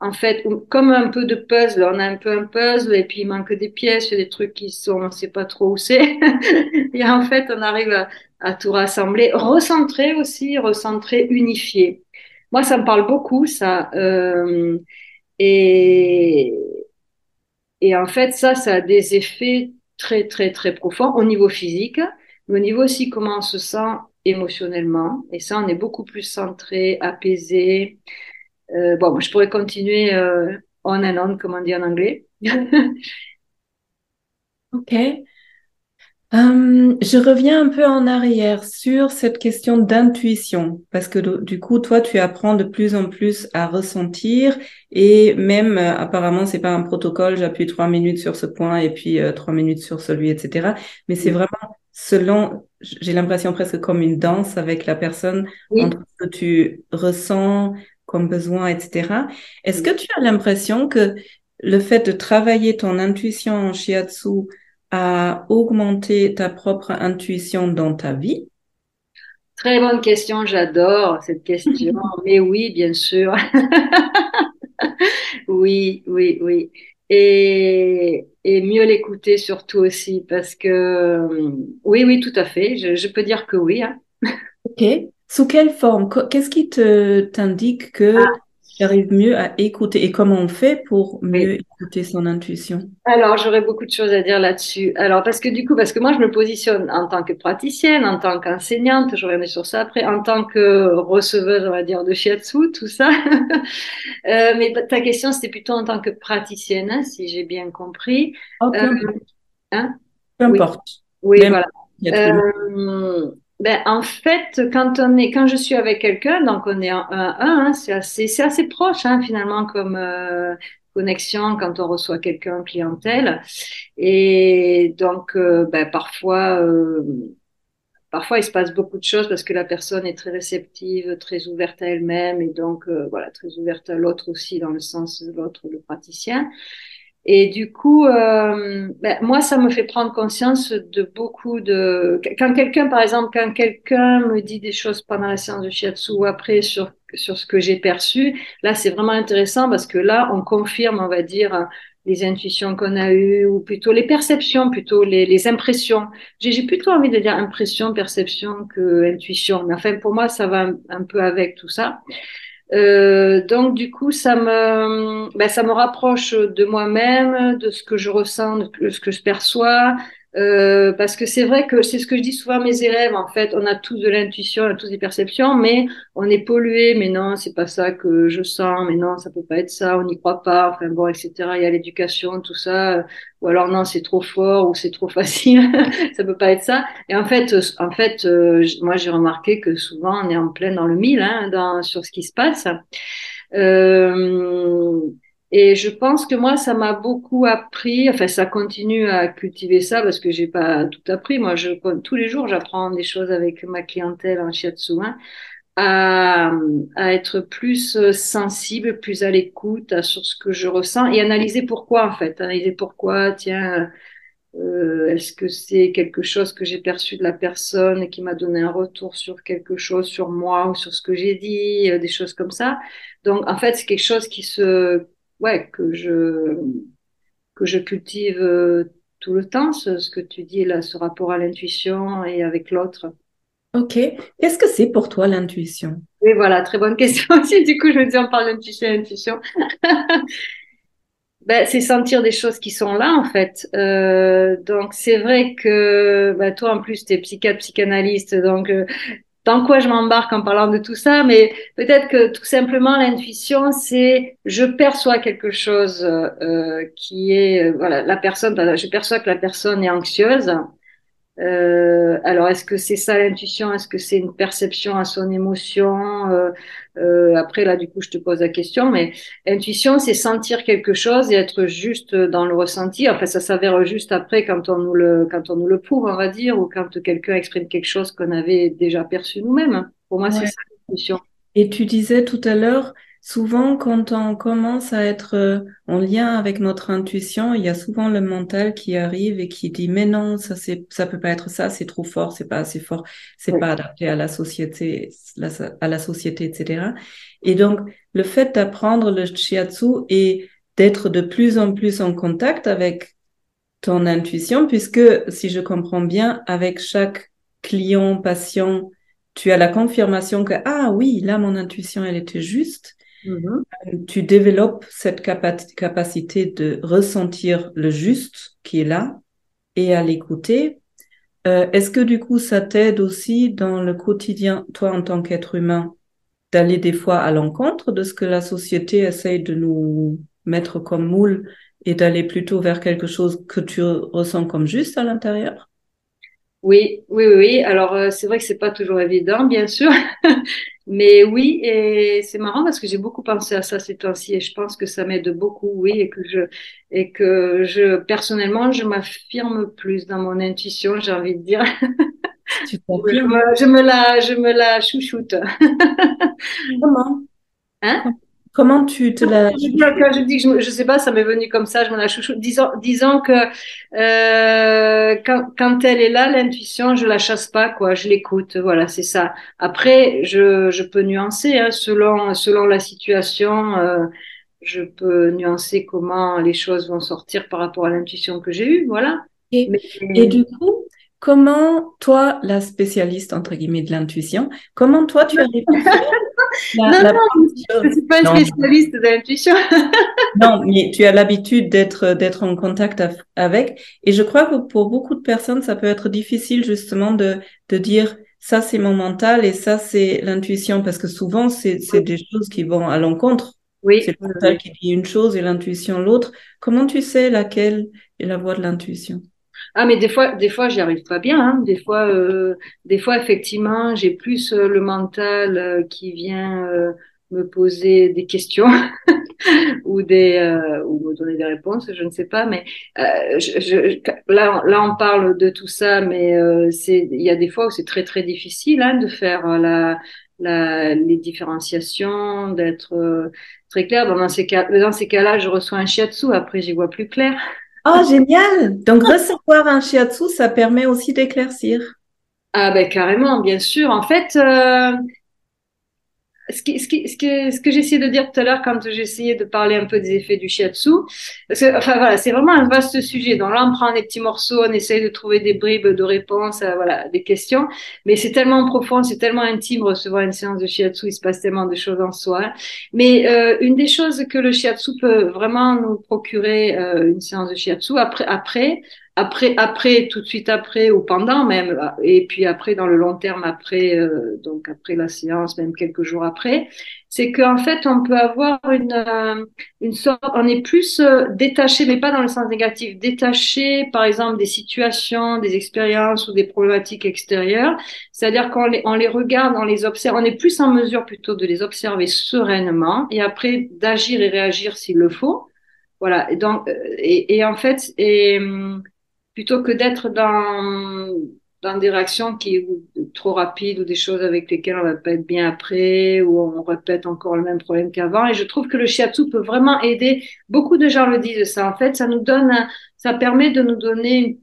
Speaker 2: En fait, comme un peu de puzzle, on a un peu un puzzle et puis il manque des pièces, il y a des trucs qui sont, on sait pas trop où c'est. et en fait, on arrive à, à, tout rassembler, recentrer aussi, recentrer, unifier. Moi, ça me parle beaucoup, ça. Euh, et et en fait, ça, ça a des effets très, très, très profonds au niveau physique, mais au niveau aussi comment on se sent émotionnellement. Et ça, on est beaucoup plus centré, apaisé. Euh, bon, je pourrais continuer euh, on and on, comme on dit en anglais.
Speaker 1: ok. Hum, je reviens un peu en arrière sur cette question d'intuition, parce que du coup, toi, tu apprends de plus en plus à ressentir et même, euh, apparemment, c'est pas un protocole, j'appuie trois minutes sur ce point et puis euh, trois minutes sur celui, etc. Mais c'est vraiment selon, j'ai l'impression presque comme une danse avec la personne entre ce que tu ressens comme besoin, etc. Est-ce que tu as l'impression que le fait de travailler ton intuition en shiatsu à augmenter ta propre intuition dans ta vie?
Speaker 2: Très bonne question, j'adore cette question. Mais oui, bien sûr. oui, oui, oui. Et, et mieux l'écouter surtout aussi, parce que oui, oui, tout à fait. Je, peux dire que oui. Hein.
Speaker 1: Ok. Sous quelle forme? Qu'est-ce qui te t'indique que ah arrive mieux à écouter? Et comment on fait pour mieux écouter son intuition?
Speaker 2: Alors, j'aurais beaucoup de choses à dire là-dessus. Alors, parce que du coup, parce que moi, je me positionne en tant que praticienne, en tant qu'enseignante, je reviendrai sur ça après, en tant que receveuse, on va dire, de shiatsu, tout ça. euh, mais ta question, c'était plutôt en tant que praticienne, hein, si j'ai bien compris.
Speaker 1: Oh, peu, euh, hein? Peu importe.
Speaker 2: Oui, voilà. Euh, ben, en fait, quand on est, quand je suis avec quelqu'un, donc on est en 1-1, hein, c'est assez, c'est assez proche hein, finalement comme euh, connexion quand on reçoit quelqu'un clientèle. Et donc, euh, ben, parfois, euh, parfois il se passe beaucoup de choses parce que la personne est très réceptive, très ouverte à elle-même et donc voilà, très ouverte à l'autre aussi dans le sens de l'autre, le praticien. Et du coup, euh, ben, moi, ça me fait prendre conscience de beaucoup de... Quand quelqu'un, par exemple, quand quelqu'un me dit des choses pendant la séance de shiatsu ou après sur, sur ce que j'ai perçu, là, c'est vraiment intéressant parce que là, on confirme, on va dire, les intuitions qu'on a eues ou plutôt les perceptions, plutôt les, les impressions. J'ai plutôt envie de dire impression, perception que intuition. Mais enfin, pour moi, ça va un peu avec tout ça. Euh, donc du coup, ça me, ben, ça me rapproche de moi-même, de ce que je ressens, de ce que je perçois, euh, parce que c'est vrai que c'est ce que je dis souvent à mes élèves. En fait, on a tous de l'intuition, on a tous des perceptions, mais on est pollué. Mais non, c'est pas ça que je sens. Mais non, ça peut pas être ça. On n'y croit pas. Enfin bon, etc. Il y a l'éducation, tout ça. Ou alors non, c'est trop fort ou c'est trop facile. ça peut pas être ça. Et en fait, en fait, euh, moi j'ai remarqué que souvent on est en plein dans le mille, hein, dans, sur ce qui se passe. Euh, et je pense que moi, ça m'a beaucoup appris. Enfin, ça continue à cultiver ça parce que j'ai pas tout appris. Moi, je, tous les jours, j'apprends des choses avec ma clientèle en shiatsu, hein, à, à être plus euh, sensible, plus à l'écoute sur ce que je ressens et analyser pourquoi, en fait. Analyser pourquoi, tiens, euh, est-ce que c'est quelque chose que j'ai perçu de la personne et qui m'a donné un retour sur quelque chose, sur moi ou sur ce que j'ai dit, euh, des choses comme ça. Donc, en fait, c'est quelque chose qui se ouais, que je, que je cultive euh, tout le temps, ce, que tu dis là, ce rapport à l'intuition et avec l'autre.
Speaker 1: Ok. Qu'est-ce que c'est pour toi l'intuition?
Speaker 2: Oui, voilà, très bonne question aussi. Du coup, je me dis, on parle d'intuition, intuition. ben, c'est sentir des choses qui sont là, en fait. Euh, donc, c'est vrai que ben, toi, en plus, tu es psychiatre, psychanalyste, donc euh, dans quoi je m'embarque en parlant de tout ça, mais peut-être que tout simplement l'intuition, c'est je perçois quelque chose euh, qui est euh, voilà la personne, je perçois que la personne est anxieuse. Euh, alors est-ce que c'est ça l'intuition? Est-ce que c'est une perception à son émotion? Euh, après, là, du coup, je te pose la question, mais intuition, c'est sentir quelque chose et être juste dans le ressenti. Enfin, ça s'avère juste après quand on nous le, quand on nous le prouve, on va dire, ou quand quelqu'un exprime quelque chose qu'on avait déjà perçu nous-mêmes. Pour moi, c'est ça l'intuition.
Speaker 1: Et tu disais tout à l'heure, Souvent, quand on commence à être euh, en lien avec notre intuition, il y a souvent le mental qui arrive et qui dit mais non, ça c'est ça peut pas être ça, c'est trop fort, c'est pas assez fort, c'est pas adapté à la société, à la société, etc. Et donc le fait d'apprendre le shiatsu et d'être de plus en plus en contact avec ton intuition, puisque si je comprends bien, avec chaque client, patient, tu as la confirmation que ah oui, là mon intuition elle était juste mhm. tu développes cette capacité de ressentir le juste qui est là et à l'écouter. Euh, est-ce que du coup, ça t'aide aussi dans le quotidien, toi en tant qu'être humain, d'aller des fois à l'encontre de ce que la société essaye de nous mettre comme moule et d'aller plutôt vers quelque chose que tu ressens comme juste à l'intérieur?
Speaker 2: Oui, oui, oui. Alors euh, c'est vrai que c'est pas toujours évident, bien sûr, mais oui. Et c'est marrant parce que j'ai beaucoup pensé à ça ces temps-ci et je pense que ça m'aide beaucoup, oui, et que je et que je personnellement je m'affirme plus dans mon intuition, j'ai envie de dire. Tu je, me, je me la, je me la chouchoute.
Speaker 1: Comment? Hein? Comment tu te la...
Speaker 2: Je, dis que je, je sais pas, ça m'est venu comme ça, je me la chouchoute. Disons, disons que euh, quand, quand, elle est là, l'intuition, je la chasse pas, quoi. Je l'écoute, voilà, c'est ça. Après, je, je peux nuancer hein, selon selon la situation. Euh, je peux nuancer comment les choses vont sortir par rapport à l'intuition que j'ai eue, voilà.
Speaker 1: Et, et du coup, comment toi, la spécialiste entre guillemets de l'intuition, comment toi tu
Speaker 2: non, non, je ne suis pas une spécialiste de l'intuition.
Speaker 1: non, mais tu as l'habitude d'être d'être en contact avec, et je crois que pour beaucoup de personnes, ça peut être difficile justement de de dire ça c'est mon mental et ça c'est l'intuition, parce que souvent c'est c'est des choses qui vont à l'encontre. Oui. C'est le mental qui dit une chose et l'intuition l'autre. Comment tu sais laquelle est la voix de l'intuition?
Speaker 2: Ah, mais des fois, des fois, j'y arrive pas bien. Hein. Des fois, euh, des fois, effectivement, j'ai plus euh, le mental euh, qui vient euh, me poser des questions ou des ou me donner des réponses, je ne sais pas. Mais je, je, là, là, on parle de tout ça, mais c'est il y a des fois où c'est très très difficile hein, de faire la, la les différenciations, d'être très clair. Dans ces cas, dans ces cas-là, je reçois un shiatsu. Après, j'y vois plus clair.
Speaker 1: Oh, génial! Donc, recevoir un shiatsu, ça permet aussi d'éclaircir.
Speaker 2: Ah ben carrément, bien sûr. En fait, euh, ce, qui, ce, qui, ce, que, ce que j'essayais de dire tout à l'heure quand j'essayais de parler un peu des effets du shiatsu, parce que, enfin voilà, c'est vraiment un vaste sujet. Donc là, on prend des petits morceaux, on essaye de trouver des bribes de réponses à voilà, des questions, mais c'est tellement profond, c'est tellement intime recevoir une séance de shiatsu, il se passe tellement de choses en soi. Mais euh, une des choses que le shiatsu peut vraiment nous procurer, euh, une séance de shiatsu, après, après après, après, tout de suite après ou pendant même, et puis après dans le long terme après, euh, donc après la séance, même quelques jours après, c'est qu'en fait on peut avoir une euh, une sorte, on est plus euh, détaché, mais pas dans le sens négatif, détaché par exemple des situations, des expériences ou des problématiques extérieures. C'est-à-dire qu'on les on les regarde, on les observe, on est plus en mesure plutôt de les observer sereinement et après d'agir et réagir s'il le faut. Voilà. Et donc et, et en fait et hum, plutôt que d'être dans, dans des réactions qui trop rapides ou des choses avec lesquelles on va pas être bien après ou on répète encore le même problème qu'avant. Et je trouve que le shiatsu peut vraiment aider. Beaucoup de gens le disent ça. En fait, ça nous donne, ça permet de nous donner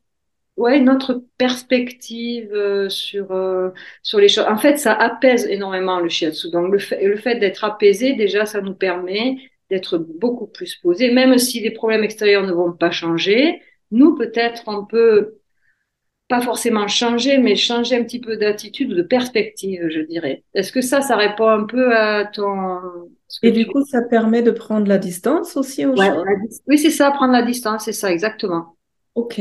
Speaker 2: ouais, une autre perspective euh, sur euh, sur les choses. En fait, ça apaise énormément le shiatsu. Donc le fait, le fait d'être apaisé, déjà, ça nous permet d'être beaucoup plus posé, même si les problèmes extérieurs ne vont pas changer nous, peut-être, on peut pas forcément changer, mais changer un petit peu d'attitude ou de perspective, je dirais. Est-ce que ça, ça répond un peu à ton...
Speaker 1: Et du coup, ça permet de prendre la distance aussi aux
Speaker 2: Oui, c'est ça, prendre la distance, c'est ça, exactement.
Speaker 1: Ok.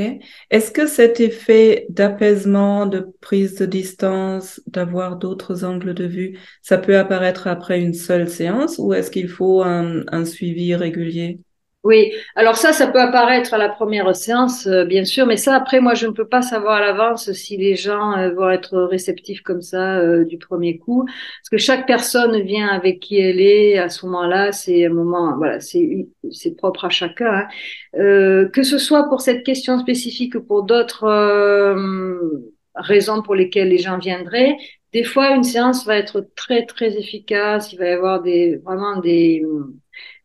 Speaker 1: Est-ce que cet effet d'apaisement, de prise de distance, d'avoir d'autres angles de vue, ça peut apparaître après une seule séance ou est-ce qu'il faut un suivi régulier?
Speaker 2: Oui, alors ça, ça peut apparaître à la première séance, euh, bien sûr, mais ça, après, moi, je ne peux pas savoir à l'avance si les gens euh, vont être réceptifs comme ça euh, du premier coup, parce que chaque personne vient avec qui elle est à ce moment-là, c'est un moment, voilà, c'est propre à chacun. Hein. que ce soit pour cette question spécifique ou pour d'autres raisons pour lesquelles les gens viendraient, des fois, une séance va être très très efficace. Il va y avoir des vraiment des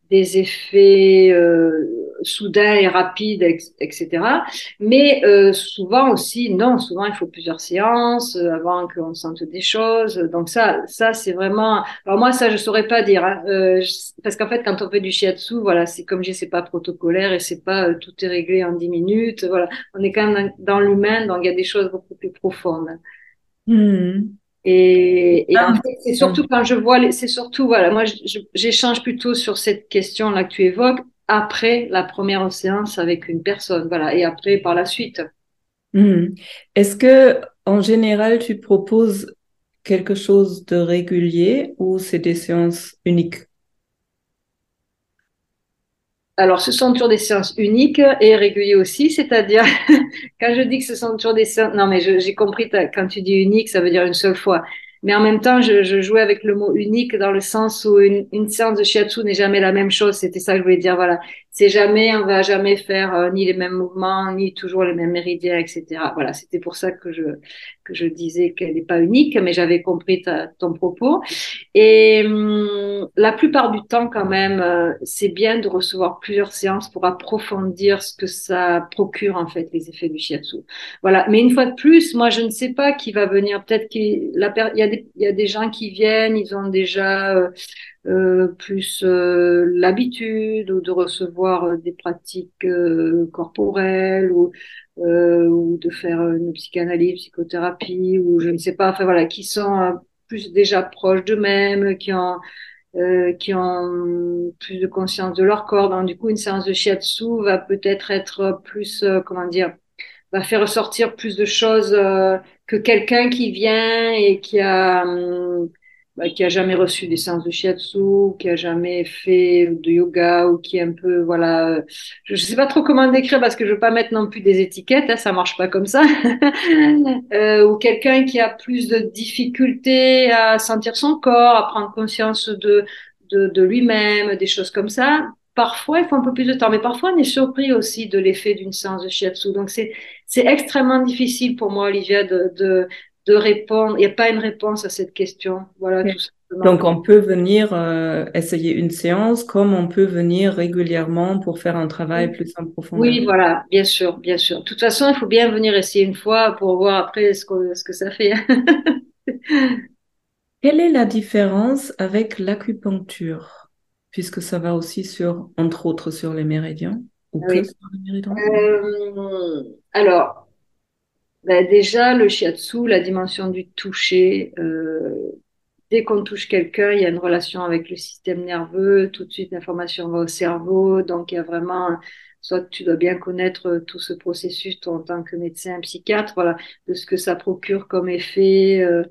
Speaker 2: des effets euh, soudains et rapides, etc. Mais euh, souvent aussi, non, souvent il faut plusieurs séances euh, avant qu'on sente des choses. Donc ça, ça c'est vraiment. Alors moi, ça je saurais pas dire, hein. euh, parce qu'en fait, quand on fait du shiatsu, voilà, c'est comme je sais pas protocolaire et c'est pas tout est réglé en dix minutes. Voilà, on est quand même dans, l'humain, donc il y a des choses beaucoup plus profondes.
Speaker 1: Hmm.
Speaker 2: Et, et en fait, c'est surtout quand je vois, c'est surtout, voilà, moi, j'échange plutôt sur cette question-là que tu évoques après la première séance avec une personne, voilà, et après par la suite.
Speaker 1: Hmm. Est-ce que, en général, tu proposes quelque chose de régulier ou c'est des séances uniques?
Speaker 2: Alors, ce sont toujours des séances uniques et réguliers aussi, c'est-à-dire, quand je dis que ce sont toujours des séances, non, mais j'ai compris, quand tu dis unique, ça veut dire une seule fois. Mais en même temps, je, jouais avec le mot unique dans le sens où une, une séance de shiatsu n'est jamais la même chose. C'était ça que je voulais dire. Voilà, c'est jamais, on va jamais faire euh, ni les mêmes mouvements, ni toujours les mêmes méridiens, etc. Voilà, c'était pour ça que je que je disais qu'elle n'est pas unique, mais j'avais compris ta, ton propos. Et hum, la plupart du temps, quand même, euh, c'est bien de recevoir plusieurs séances pour approfondir ce que ça procure en fait les effets du shiatsu. Voilà. Mais une fois de plus, moi, je ne sais pas qui va venir. Peut-être qu'il y a des il y a des gens qui viennent, ils ont déjà euh, euh plus euh, l'habitude de recevoir des pratiques corporelles ou euh, ou de faire une psychanalyse, psychothérapie, ou je ne sais pas, enfin voilà, qui sont euh, plus déjà proches d'eux-mêmes, qui ont euh, qui ont plus de conscience de leur corps. Donc du coup, une séance de shiatsu va peut-être être plus, euh, comment dire, va faire ressortir plus de choses que quelqu'un qui vient et qui a hum, bah, qui a jamais reçu des séances de shiatsu, qui a jamais fait de yoga ou qui est un peu voilà, je, sais pas trop comment décrire parce que je veux pas mettre non plus des étiquettes, hein, ça marche pas comme ça, euh, ou quelqu'un qui a plus de difficultés à sentir son corps, à prendre conscience de de, de lui-même, des choses comme ça. Parfois, il faut un peu plus de temps, mais parfois on est surpris aussi de l'effet d'une séance de shiatsu. Donc c'est c'est extrêmement difficile pour moi, Olivia, de, de de répondre. Il n'y a pas une réponse à cette question. Voilà, tout
Speaker 1: simplement. Donc, on peut venir euh, essayer une séance comme on peut venir régulièrement pour faire un travail plus en profondeur.
Speaker 2: Oui, voilà, bien sûr, bien sûr. De toute façon, il faut bien venir essayer une fois pour voir après ce que, ce que ça fait.
Speaker 1: Quelle est la différence avec l'acupuncture Puisque ça va aussi sur, entre autres, sur les méridiens ou que sur les méridiens?
Speaker 2: Euh, Alors, ben déjà, le shiatsu, la dimension du toucher, euh, dès qu'on touche quelqu'un, il y a une relation avec le système nerveux, tout de suite l'information va au cerveau, donc il y a vraiment, soit tu dois bien connaître tout ce processus toi, en tant que médecin, psychiatre, voilà, de ce que ça procure comme effet. Euh,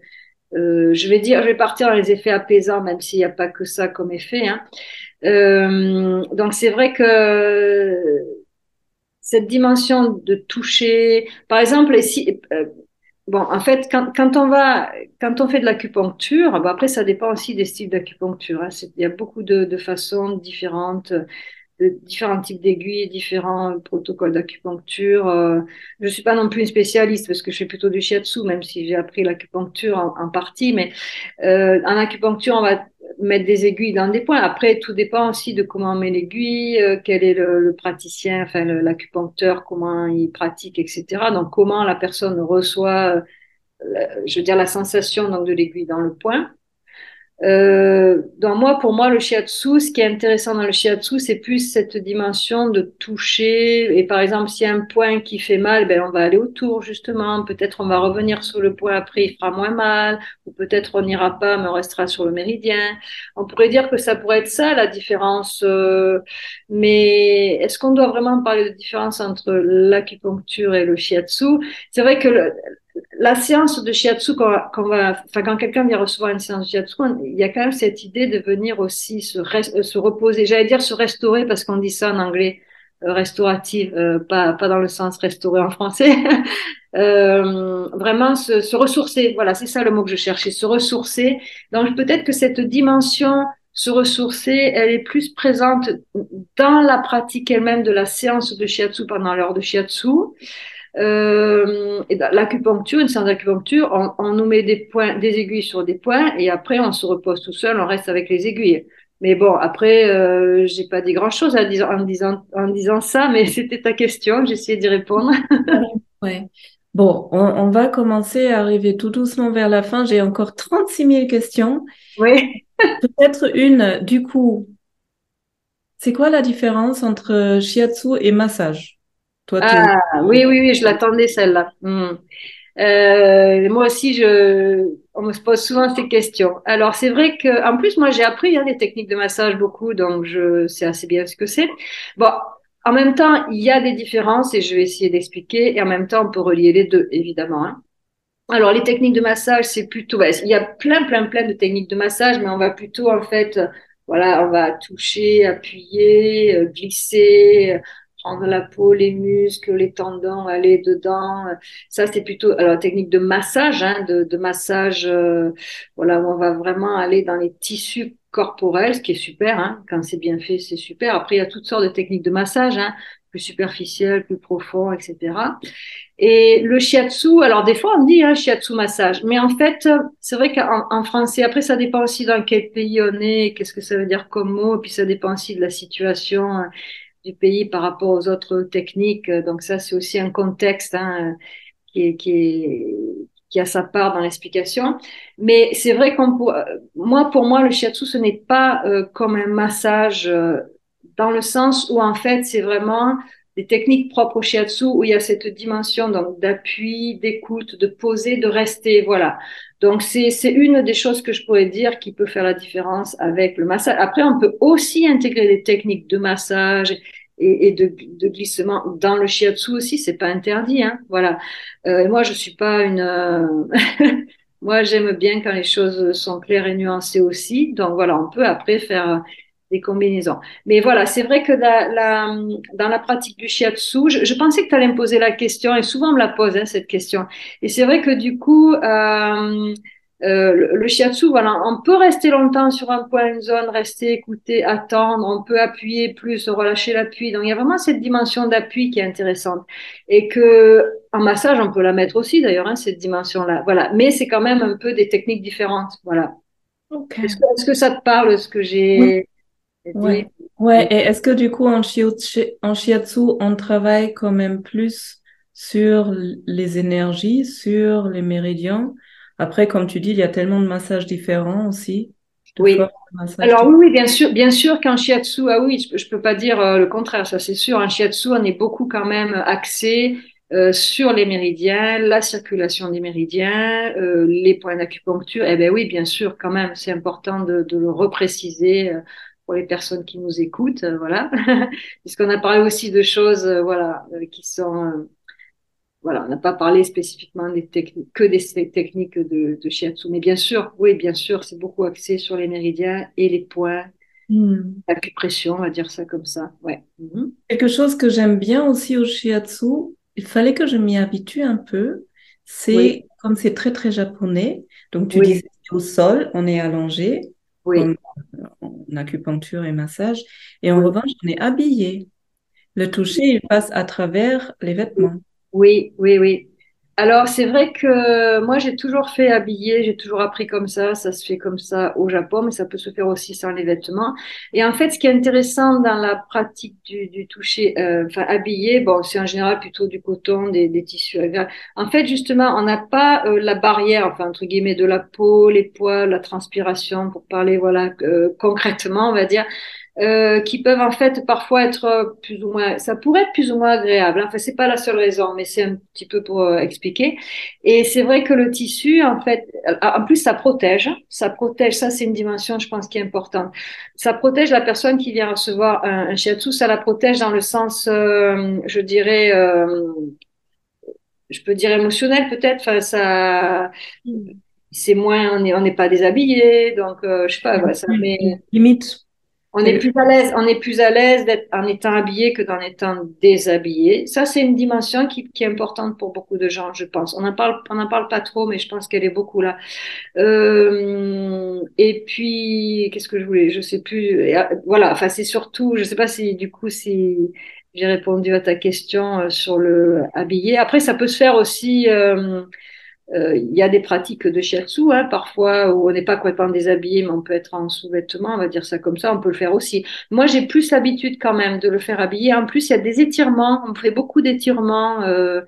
Speaker 2: euh, je vais dire, je vais partir dans les effets apaisants, même s'il n'y a pas que ça comme effet. Hein. Euh, donc c'est vrai que cette dimension de toucher. Par exemple, si, euh, bon, en fait, quand, on va, quand on fait de l'acupuncture, bon, après, ça dépend aussi des styles d'acupuncture. Hein, il y a beaucoup de, façons différentes différents types d'aiguilles, différents protocoles d'acupuncture. Euh, je suis pas non plus une spécialiste parce que je fais plutôt du shiatsu, même si j'ai appris l'acupuncture en, partie. Mais euh, en acupuncture, on va mettre des aiguilles dans des points. Après, tout dépend aussi de comment on met l'aiguille, euh, quel est le, le praticien, enfin l'acupuncteur, comment il pratique, etc. Donc, comment la personne reçoit, euh, je veux dire, la sensation donc de l'aiguille dans le point. Euh, donc moi, pour moi, le shiatsu, ce qui est intéressant dans le shiatsu, c'est plus cette dimension de toucher. Et par exemple, s'il y a un point qui fait mal, ben on va aller autour justement. Peut-être on va revenir sur le point après, il fera moins mal. Ou peut-être on n'ira pas, mais on restera sur le méridien. On pourrait dire que ça pourrait être ça la différence. Euh, mais est-ce qu'on doit vraiment parler de différence entre l'acupuncture et le shiatsu? C'est vrai que le, la séance de shiatsu, quand, va, enfin, quand quelqu'un vient recevoir une séance de shiatsu, il y a quand même cette idée de venir aussi se, euh, se reposer. J'allais dire se restaurer parce qu'on dit ça en anglais, euh, restaurative, euh, pas, pas dans le sens restaurer en français. vraiment se, se, ressourcer. Voilà, c'est ça le mot que je cherchais, se ressourcer. Donc peut-être que cette dimension se ressourcer, elle est plus présente dans la pratique elle-même de la séance de shiatsu pendant l'heure de shiatsu. Euh, l'acupuncture, une séance d'acupuncture, on, on, nous met des points, des aiguilles sur des points et après on se repose tout seul, on reste avec les aiguilles. Mais bon, après, euh, j'ai pas dit grand chose en disant, en disant, en disant ça, mais c'était ta question, essayé d'y répondre.
Speaker 1: ouais. Bon, on, on, va commencer à arriver tout doucement vers la fin. J'ai encore 36 000 questions.
Speaker 2: Oui.
Speaker 1: Peut-être une, du coup, c'est quoi la différence entre shiatsu et massage?
Speaker 2: Ah, oui, oui, oui, je l'attendais celle-là. Hmm. Euh, moi aussi, je, on me pose souvent ces questions. Alors c'est vrai que, en plus, moi j'ai appris hein, des techniques de massage beaucoup, donc je sais assez bien ce que c'est. Bon, en même temps, il y a des différences et je vais essayer d'expliquer. Et en même temps, on peut relier les deux, évidemment. Hein. Alors les techniques de massage, c'est plutôt, il y a plein, plein, plein de techniques de massage, mais on va plutôt en fait, voilà, on va toucher, appuyer, euh, glisser, prendre la peau, les muscles, les tendons, aller dedans. Ça, c'est plutôt alors technique de massage, hein, de, de, massage. Euh, voilà, où on va vraiment aller dans les tissus corporels, ce qui est super. Hein, quand c'est bien fait, c'est super. Après, il y a toutes sortes de techniques de massage, hein, plus superficielles, plus profondes, etc. Et le shiatsu, alors des fois on dit hein, shiatsu massage, mais en fait, c'est vrai qu'en en français, après ça dépend aussi dans quel pays on est, qu'est-ce que ça veut dire comme mot, et puis ça dépend aussi de la situation du pays par rapport aux autres techniques. Donc ça, c'est aussi un contexte hein, qui, est, qui, est, qui a sa part dans l'explication. Mais c'est vrai qu'on moi, pour moi, le shiatsu, ce n'est pas euh, comme un massage euh, dans le sens où en fait, c'est vraiment des techniques propres au shiatsu où il y a cette dimension donc d'appui, d'écoute, de poser, de rester, voilà. Donc c'est c'est une des choses que je pourrais dire qui peut faire la différence avec le massage. Après, on peut aussi intégrer des techniques de massage et, de, glissement dans le shiatsu aussi, c'est pas interdit, hein. Voilà. Euh, moi, je suis pas une. Euh, moi, j'aime bien quand les choses sont claires et nuancées aussi. Donc voilà, on peut après faire des combinaisons. Mais voilà, c'est vrai que la, la, dans la pratique du shiatsu, je, je pensais que tu allais me poser la question, et souvent on me la pose, hein, cette question. Et c'est vrai que du coup, euh, euh, le, le, shiatsu, voilà, on peut rester longtemps sur un point, une zone, rester, écouter, attendre, on peut appuyer plus, relâcher l'appui. Donc il y a vraiment cette dimension d'appui qui est intéressante. Et que en massage, on peut la mettre aussi d'ailleurs, hein, cette dimension-là. Voilà, mais c'est quand même un peu des techniques différentes. Voilà. Okay. Est-ce que, est que, ça te parle, ce que j'ai
Speaker 1: Ouais. ouais. Et est-ce que du coup en shiatsu, en shiatsu, on travaille quand même plus sur les énergies, sur les méridiens? Après, comme tu dis, il y a tellement de massages différents aussi.
Speaker 2: Oui. Alors oui, oui, bien sûr, bien sûr qu'en shiatsu, ah oui, je, je peux pas dire euh, le contraire, ça c'est sûr. En shiatsu, on est beaucoup quand même axé euh, sur les méridiens, la circulation des méridiens, euh, les points d'acupuncture. Eh ben oui, bien sûr, quand même, c'est important de, de le repréciser pour les personnes qui nous écoutent, euh, voilà, puisqu'on a parlé aussi de choses, euh, voilà, euh, qui sont, voilà, on n'a pas parlé spécifiquement des techniques, que des techniques de, de shiatsu, mais bien sûr, oui, bien sûr, c'est beaucoup axé sur les méridiens et les points, hmm. l'acupression, on va dire ça comme ça, ouais.
Speaker 1: Mhm. Quelque chose que j'aime bien aussi au shiatsu, il fallait que je m'y habitue un peu, c'est comme c'est très très japonais, donc tu dis au sol, on est allongé, oui. en, acupuncture et massage. Et en revanche, on est habillé. Le toucher, il passe à travers les vêtements.
Speaker 2: Oui, oui, oui. Alors, c'est vrai que moi, j'ai toujours fait habiller, j'ai toujours appris comme ça. Ça se fait comme ça au Japon, mais ça peut se faire aussi sans les vêtements. Et en fait, ce qui est intéressant dans la pratique du, du toucher, euh, enfin, habillé, bon, c'est en général plutôt du coton, des, des tissus. En fait, justement, on n'a pas euh, la barrière, enfin, entre guillemets, de la peau, les poils, la transpiration, pour parler, voilà, euh, concrètement, on va dire. Euh, qui peuvent en fait parfois être euh, plus ou moins, ça pourrait être plus ou moins agréable. Hein. Enfin, c'est pas la seule raison, mais c'est un petit peu pour euh, expliquer. Et c'est vrai que le tissu, en fait, en plus, ça protège. Ça protège. Ça, c'est une dimension, je pense, qui est importante. Ça protège la personne qui vient recevoir un, un shiatsu. Ça la protège dans le sens, je dirais. je peux dire émotionnel peut-être, enfin ça, c'est moins, on n'est on n'est pas déshabillé, donc je sais pas, ça met
Speaker 1: limite
Speaker 2: on est plus à l'aise, on est plus à l'aise d'être en étant habillé que d'en étant déshabillé. Ça, c'est une dimension qui, qui, est importante pour beaucoup de gens, je pense. On n'en parle, on en parle pas trop, mais je pense qu'elle est beaucoup là. Euh, et puis, qu'est-ce que je voulais Je sais plus. Euh, voilà. Enfin, c'est surtout, je sais pas si du coup, si j'ai répondu à ta question euh, sur le habillé. Après, ça peut se faire aussi. Euh, il y a des pratiques de shiatsu, hein, parfois où on n'est pas complètement déshabillé, mais on peut être en sous-vêtements, on va dire ça comme ça, on peut le faire aussi. Moi, j'ai plus l'habitude quand même de le faire habillé. En plus, il y a des étirements, on fait beaucoup d'étirements, euh,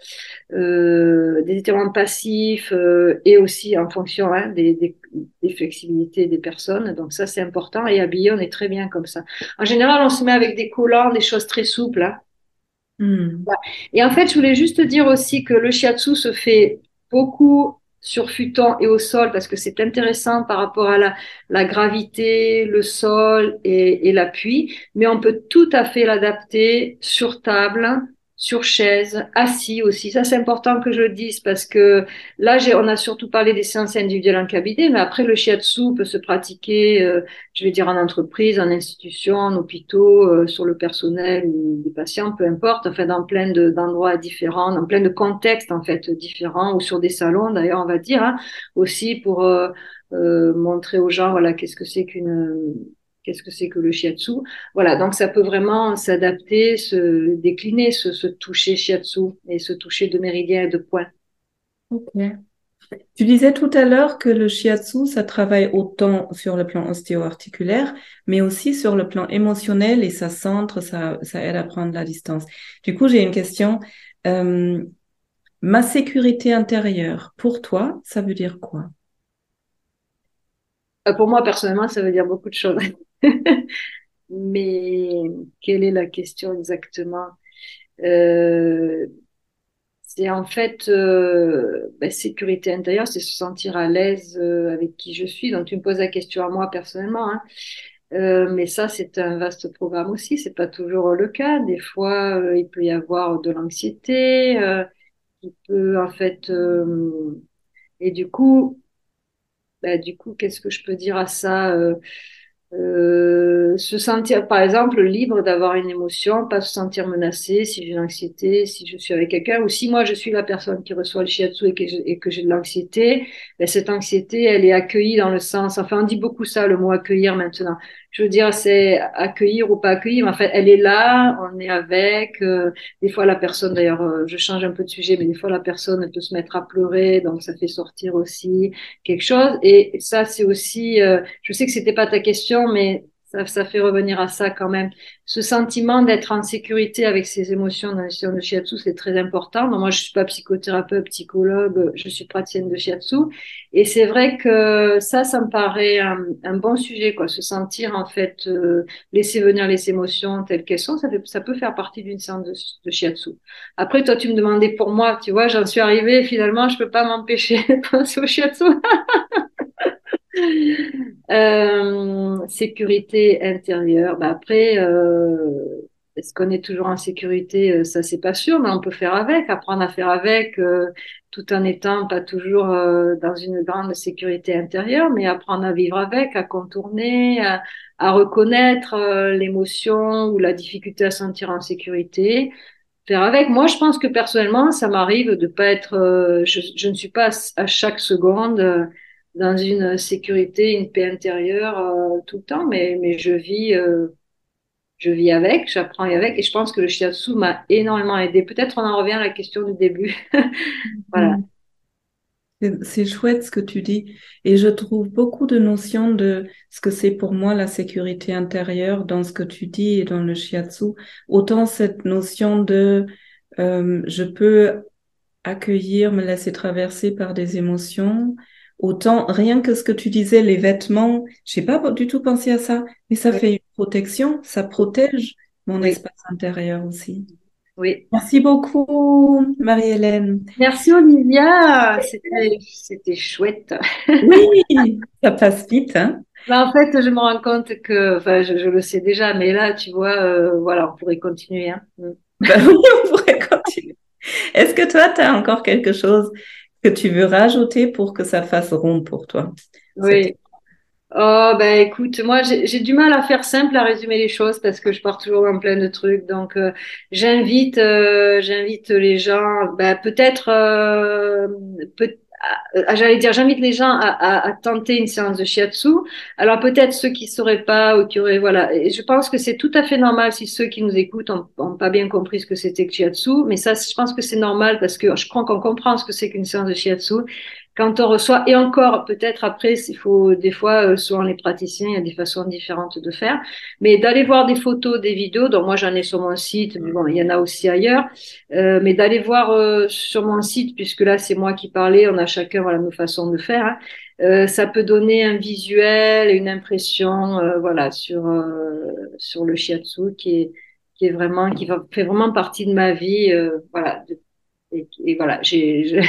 Speaker 2: euh, des étirements passifs euh, et aussi en fonction hein, des, des, des, flexibilités des personnes. Donc ça, c'est important. Et habillé, on est très bien comme ça. En général, on se met avec des collants, des choses très souples. Hein. Hmm. Et en fait, je voulais juste dire aussi que le shiatsu se fait beaucoup sur futon et au sol parce que c'est intéressant par rapport à la, gravité, le sol et, et l'appui, mais on peut tout à fait l'adapter sur table, sur chaise, assis aussi. Ça, c'est important que je le dise parce que là, on a surtout parlé des séances individuelles en cabinet, mais après, le shiatsu peut se pratiquer, euh, je vais dire, en entreprise, en institution, en hôpitaux, euh, sur le personnel ou des patients, peu importe, enfin, dans plein d'endroits différents, dans plein de contextes, en fait, différents, ou sur des salons, d'ailleurs, on va dire, hein, aussi pour euh, montrer aux gens, voilà, qu'est-ce que c'est qu'une qu'est-ce que c'est que le shiatsu? Voilà, donc ça peut vraiment s'adapter, se décliner, se, toucher shiatsu et se toucher de méridiens et de points.
Speaker 1: Ok. Tu disais tout à l'heure que le shiatsu, ça travaille autant sur le plan ostéo-articulaire, mais aussi sur le plan émotionnel et ça centre, ça, ça aide à prendre la distance. Du coup, j'ai une question. Euh, ma sécurité intérieure, pour toi, ça veut dire quoi?
Speaker 2: Euh, Pour moi, personnellement, ça veut dire beaucoup de choses. Mais quelle est la question exactement? Euh, C'est en fait euh, ben, sécurité intérieure, c'est se sentir à l'aise euh, avec qui je suis. Donc tu me poses la question à moi personnellement, hein. Mais ça c'est un vaste programme aussi. C'est pas toujours le cas. Des fois, il peut y avoir de l'anxiété, il peut en fait, et du coup, ben, du coup, qu'est-ce que je peux dire à ça euh, se sentir, par exemple, libre d'avoir une émotion, pas se sentir menacé si j'ai l'anxiété, si je suis avec quelqu'un, ou si moi je suis la personne qui reçoit le shiatsu et que j'ai de l'anxiété, ben cette anxiété, elle est accueillie dans le sens, enfin on dit beaucoup ça, le mot accueillir maintenant je veux dire, c'est accueillir ou pas accueillir, mais en fait, elle est là, on est avec. Euh, des fois, la personne, d'ailleurs, euh, je change un peu de sujet, mais des fois, la personne elle peut se mettre à pleurer, donc ça fait sortir aussi quelque chose. Et ça, c'est aussi, euh, je sais que c'était pas ta question, mais ça, ça, fait revenir à ça quand même. Ce sentiment d'être en sécurité avec ses émotions dans la de shiatsu, c'est très important. moi, je suis pas psychothérapeute, psychologue, je suis praticienne de shiatsu. Et c'est vrai que ça, ça me paraît un, bon sujet, quoi. Se sentir, en fait, euh, laisser venir les émotions telles qu'elles sont, ça, fait, ça peut faire partie d'une séance de, de, shiatsu. Après, toi, tu me demandais pour moi, tu vois, j'en suis arrivée, finalement, je peux pas m'empêcher de penser au shiatsu. Euh, sécurité intérieure. Bah après, euh, est-ce qu'on est toujours en sécurité? Euh, Ça, c'est pas sûr, mais on peut faire avec, apprendre à faire avec, euh, tout en étant pas toujours euh, dans une grande sécurité intérieure, mais apprendre à vivre avec, à contourner, à, à reconnaître l'émotion ou la difficulté à sentir en sécurité. Faire avec. Moi, je pense que personnellement, ça m'arrive de pas être. Je, je, ne suis pas à chaque seconde dans une sécurité, une paix intérieure euh, tout le temps, mais, mais je vis, euh, je vis avec, j'apprends avec, et je pense que le shiatsu m'a énormément aidé. Peut-être on en revient à la question du début. voilà.
Speaker 1: C'est chouette ce que tu dis, et je trouve beaucoup de notions de ce que c'est pour moi la sécurité intérieure dans ce que tu dis et dans le shiatsu. Autant cette notion de euh, je peux accueillir, me laisser traverser par des émotions, Autant, rien que ce que tu disais, les vêtements, j'ai pas du tout pensé à ça, mais ça fait une protection, ça protège mon espace intérieur aussi.
Speaker 2: Oui.
Speaker 1: Merci beaucoup, Marie-Hélène.
Speaker 2: Merci, Olivia. C'était chouette.
Speaker 1: Oui, ça passe vite. Hein
Speaker 2: bah, en fait, je me rends compte que, enfin, je, le sais déjà, mais là, tu vois, euh, voilà, on pourrait continuer. Hein.
Speaker 1: Bah oui, on pourrait continuer. Est-ce que toi, tu as encore quelque chose que tu veux rajouter pour que ça fasse rond pour toi?
Speaker 2: Oui. Oh, ben écoute, moi j'ai du mal à faire simple, à résumer les choses parce que je pars toujours en plein de trucs. Donc euh, j'invite, euh, j'invite les gens, ben, peut-être, euh, peut j'allais dire, j'invite les gens à, à, à, tenter une séance de shiatsu. Alors peut-être ceux qui sauraient pas ou qui auraient, voilà. Et je pense que c'est tout à fait normal si ceux qui nous écoutent ont, pas bien compris ce que c'était que shiatsu. Mais ça, je pense que c'est normal parce que je crois qu'on comprend ce que c'est qu'une séance de shiatsu quand on reçoit, et encore peut-être après, il faut des fois, euh, selon les praticiens, il y a des façons différentes de faire, mais d'aller voir des photos, des vidéos, donc moi j'en ai sur mon site, mais bon, il y en a aussi ailleurs, euh, mais d'aller voir euh, sur mon site, puisque là c'est moi qui parlais, on a chacun voilà, nos façons de faire, hein, euh, ça peut donner un visuel, une impression, euh, voilà, sur, sur le shiatsu qui est, qui est vraiment, qui fait vraiment partie de ma vie, voilà, et, voilà, j'ai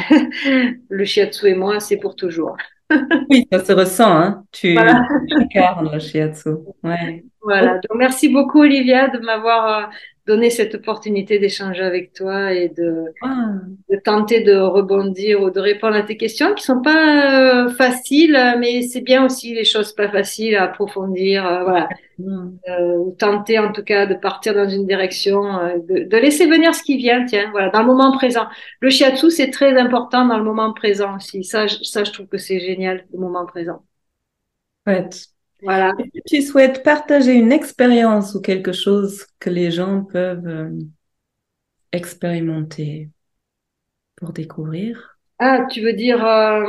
Speaker 2: le shiatsu et moi, c'est pour toujours.
Speaker 1: oui, ça se ressent, hein. Tu, incarnes le shiatsu. Ouais.
Speaker 2: Voilà. Donc, merci beaucoup, Olivia, de m'avoir euh, donné cette opportunité d'échanger avec toi et de, ah. de, tenter de rebondir ou de répondre à tes questions qui sont pas euh, faciles, mais c'est bien aussi les choses pas faciles à approfondir. Euh, voilà. Mm. Euh, tenter en tout cas de partir dans une direction, de, de, laisser venir ce qui vient, tiens, voilà, dans le moment présent. Le shiatsu, c'est très important dans le moment présent aussi. Ça, ça je trouve que c'est génial, le moment présent.
Speaker 1: Ouais, voilà. tu souhaites partager une expérience ou quelque chose que les gens peuvent euh, expérimenter pour découvrir?
Speaker 2: Ah, tu veux dire euh,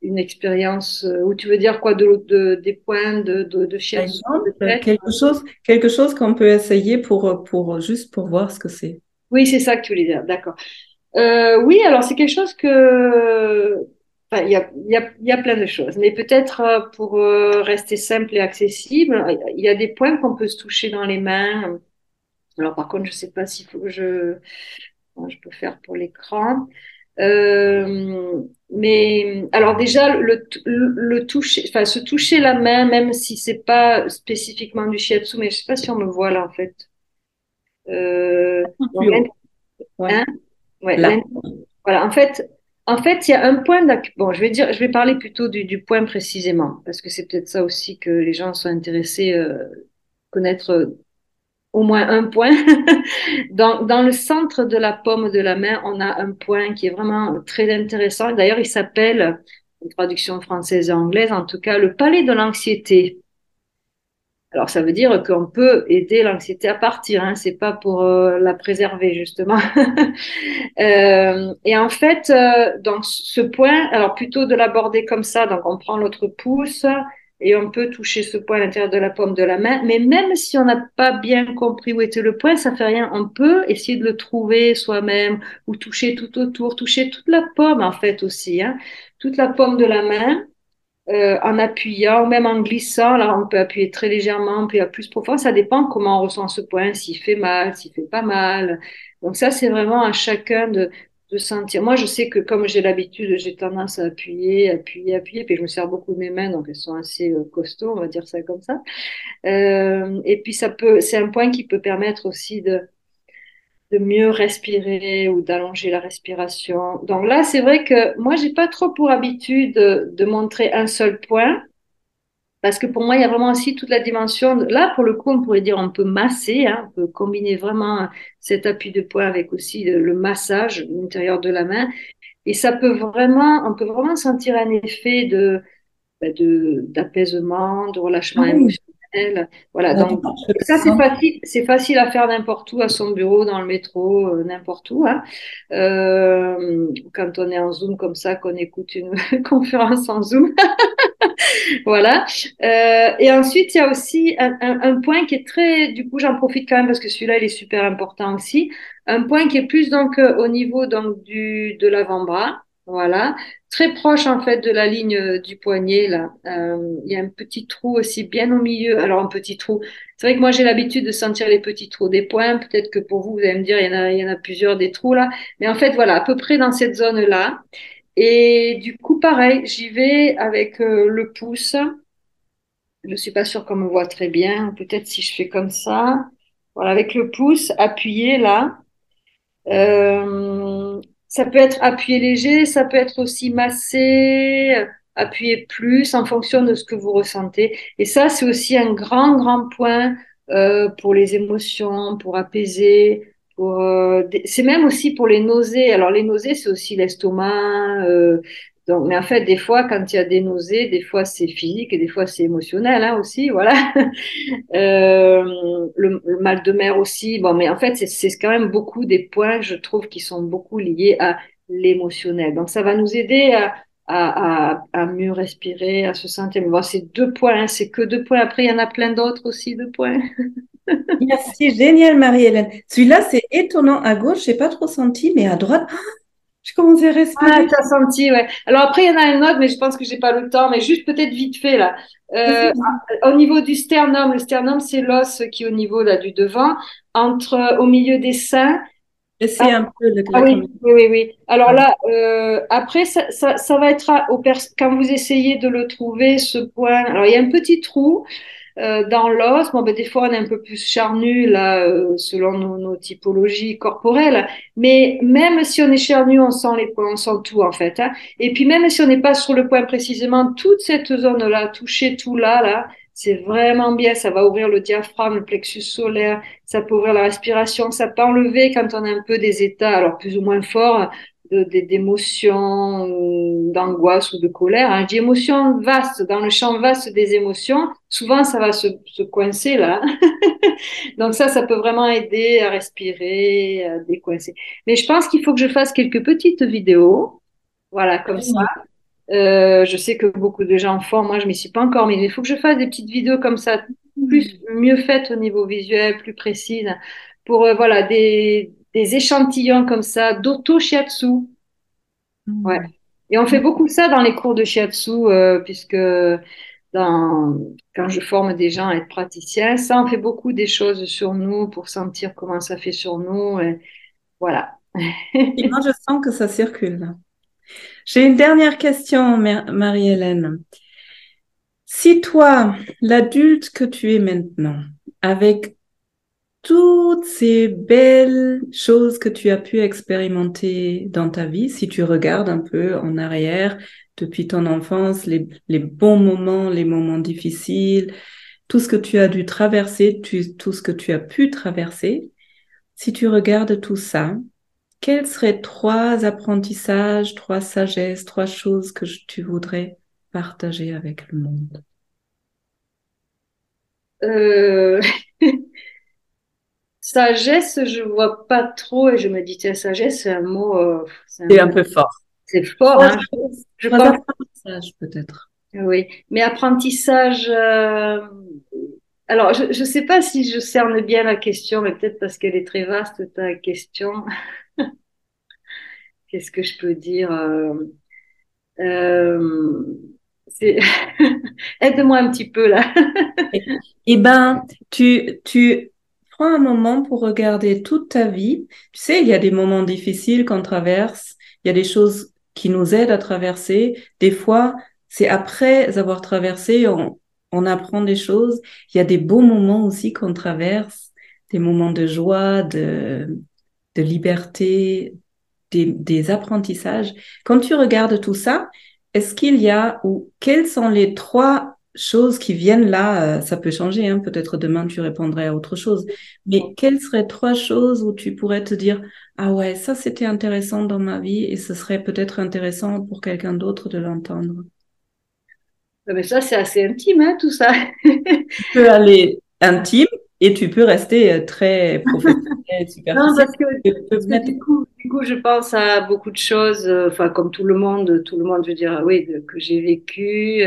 Speaker 2: une expérience euh, ou tu veux dire quoi de, de des points de de, de
Speaker 1: quelque chose quelque chose qu'on peut essayer pour pour juste pour voir ce que c'est.
Speaker 2: Oui, c'est ça que tu voulais dire. D'accord. oui, alors c'est quelque chose que il y a, y, a, y a, plein de choses, mais peut-être euh, pour euh, rester simple et accessible, il y a des points qu'on peut se toucher dans les mains. Alors par contre, je sais pas s'il faut que je, je peux faire pour l'écran. Euh, mais alors déjà le, le, toucher, enfin se toucher la main, même si c'est pas spécifiquement du shiatsu, mais je sais pas si on me voit là en fait. Euh, ouais. Hein? Ouais, voilà, en fait, en fait, il y a un point bon, je vais dire, je vais parler plutôt du, du point précisément, parce que c'est peut-être ça aussi que les gens sont intéressés euh, connaître euh, au moins un point. dans, dans le centre de la paume de la main, on a un point qui est vraiment très intéressant. D'ailleurs, il s'appelle, en traduction française et anglaise, en tout cas, le palais de l'anxiété. Alors ça veut dire qu'on peut aider l'anxiété à partir, hein, c'est pas pour euh, la préserver justement. euh, et en fait, euh, donc ce point, alors plutôt de l'aborder comme ça, donc on prend l'autre pouce et on peut toucher ce point à l'intérieur de la paume de la main, mais même si on n'a pas bien compris où était le point, ça fait rien, on peut essayer de le trouver soi-même ou toucher tout autour, toucher toute la paume en fait aussi, hein, toute la paume de la main euh, en appuyant, même en glissant. Là, on peut appuyer très légèrement, on peut appuyer plus profond. Ça dépend comment on ressent ce point, s'il fait mal, s'il fait pas mal. Donc ça, c'est vraiment à chacun de, de sentir. Moi, je sais que comme j'ai l'habitude, j'ai tendance à appuyer, appuyer, appuyer, puis je me sers beaucoup de mes mains, donc elles sont assez euh, costauds, on va dire ça comme ça. Euh, et puis ça peut, c'est un point qui peut permettre aussi de de mieux respirer ou d'allonger la respiration. Donc là, c'est vrai que moi, j'ai pas trop pour habitude de, montrer un seul point. Parce que pour moi, il y a vraiment aussi toute la dimension. Là, pour le coup, on pourrait dire on peut masser, hein, on peut combiner vraiment cet appui de poing avec aussi le, massage à l'intérieur de la main. Et ça peut vraiment, on peut vraiment sentir un effet de, de d'apaisement, de relâchement ah émotionnel voilà, donc ça c'est facile, c'est facile à faire n'importe où, à son bureau, dans le métro, euh, n'importe où. Hein. Euh, quand on est en Zoom comme ça, qu'on écoute une conférence en Zoom. voilà. Euh, et ensuite, il y a aussi un, un, point qui est très, du coup, j'en profite quand même parce que celui-là, il est super important aussi. Un point qui est plus donc au niveau donc du de l'avant-bras. Voilà, très proche en fait de la ligne euh, du poignet là. Euh, il y a un petit trou aussi bien au milieu. Alors un petit trou. C'est vrai que moi j'ai l'habitude de sentir les petits trous des points. Peut-être que pour vous vous allez me dire il y en a il y en a plusieurs des trous là. Mais en fait voilà à peu près dans cette zone là. Et du coup pareil j'y vais avec euh, le pouce. Je suis pas sûre qu'on me voit très bien. Peut-être si je fais comme ça. Voilà avec le pouce appuyé là. Ça peut être appuyé léger, ça peut être aussi massé, appuyé plus en fonction de ce que vous ressentez. Et ça, c'est aussi un grand, grand point euh, pour les émotions, pour apaiser. Euh, c'est même aussi pour les nausées. Alors les nausées, c'est aussi l'estomac, euh, donc, mais en fait, des fois, quand il y a des nausées, des fois c'est physique et des fois c'est émotionnel hein, aussi, voilà. euh, le, mal de mer aussi. Bon, mais en fait, c'est quand même beaucoup des points, je trouve, qui sont beaucoup liés à l'émotionnel. Donc, ça va nous aider à, à, à, à mieux respirer, à se sentir. Mais bon, c'est deux points, hein, c'est que deux points. Après, il y en a plein d'autres aussi, deux points.
Speaker 1: Merci, génial, Marie-Hélène. Celui-là, c'est étonnant. À gauche, j'ai pas trop senti, mais à droite, je commence à respirer.
Speaker 2: Ah, t'as senti, ouais. Alors après, il y en a un autre, mais je pense que j'ai pas le temps, mais juste peut-être vite fait, là. Euh, au niveau du sternum, le sternum, c'est l'os qui est au niveau, là, du devant, entre, au milieu des seins
Speaker 1: Laissez ah, un peu le
Speaker 2: ah oui, oui, oui, Alors là, euh, après, ça, ça, ça, va être au quand vous essayez de le trouver, ce point. Alors, il y a un petit trou euh, dans l'os. Bon, ben, des fois, on est un peu plus charnu, là, euh, selon nos, nos, typologies corporelles. Mais même si on est charnu, on sent les points, on sent tout, en fait. Hein. Et puis, même si on n'est pas sur le point précisément, toute cette zone-là, toucher tout là, là, c'est vraiment bien, ça va ouvrir le diaphragme, le plexus solaire, ça peut ouvrir la respiration, ça peut enlever quand on a un peu des états, alors plus ou moins forts, d'émotions, d'angoisse ou de colère. Hein. Je dis émotions vastes, dans le champ vaste des émotions, souvent ça va se, se coincer là. Donc ça, ça peut vraiment aider à respirer, à décoincer. Mais je pense qu'il faut que je fasse quelques petites vidéos, voilà, comme ça, euh, je sais que beaucoup de gens font, moi je m'y suis pas encore, mais il faut que je fasse des petites vidéos comme ça, plus mieux faites au niveau visuel, plus précises, pour euh, voilà des, des échantillons comme ça d'auto shiatsu. Mm. Ouais. Et on fait beaucoup ça dans les cours de shiatsu, euh, puisque dans, quand je forme des gens à être praticiens, ça on fait beaucoup des choses sur nous pour sentir comment ça fait sur nous. Et voilà.
Speaker 1: et moi je sens que ça circule. J'ai une dernière question, Marie-Hélène. Si toi, l'adulte que tu es maintenant, avec toutes ces belles choses que tu as pu expérimenter dans ta vie, si tu regardes un peu en arrière depuis ton enfance, les, bons moments, les moments difficiles, tout ce que tu as dû traverser, tout ce que tu as pu traverser, si tu regardes tout ça, quels seraient trois apprentissages, trois sagesses, trois choses que tu voudrais partager avec le monde?
Speaker 2: Euh... Sagesse, je vois pas trop et je me dis, tiens, sagesse, c'est un mot. Euh,
Speaker 1: c'est un, peu fort.
Speaker 2: C'est fort, hein.
Speaker 1: Je pense. Apprentissage, peut-être.
Speaker 2: Oui, mais apprentissage. Euh, alors, je ne sais pas si je cerne bien la question, mais peut-être parce qu'elle est très vaste, ta question. Qu'est-ce que je peux dire euh, euh, Aide-moi un petit peu là.
Speaker 1: eh ben, tu, tu prends un moment pour regarder toute ta vie. Tu sais, il y a des moments difficiles qu'on traverse, il y a des choses qui nous aident à traverser. Des fois, c'est après avoir traversé, on, on apprend des choses. Il y a des beaux moments aussi qu'on traverse, des moments de joie, de, de liberté, des, des, apprentissages. Quand tu regardes tout ça, est-ce qu'il y a ou quelles sont les trois choses qui viennent là euh, Ça peut changer, hein, peut-être demain tu répondrais à autre chose. Mais quelles seraient trois choses où tu pourrais te dire ah ouais ça c'était intéressant dans ma vie et ce serait peut-être intéressant pour quelqu'un d'autre de l'entendre.
Speaker 2: Mais ça c'est assez intime hein, tout ça.
Speaker 1: tu peux aller intime et tu peux rester euh, très professionnel, super.
Speaker 2: Non, parce que, du, coup, du, coup, je pense à beaucoup de choses, euh, enfin, comme tout le monde, tout le monde, je veux dire, oui, que j'ai vécu,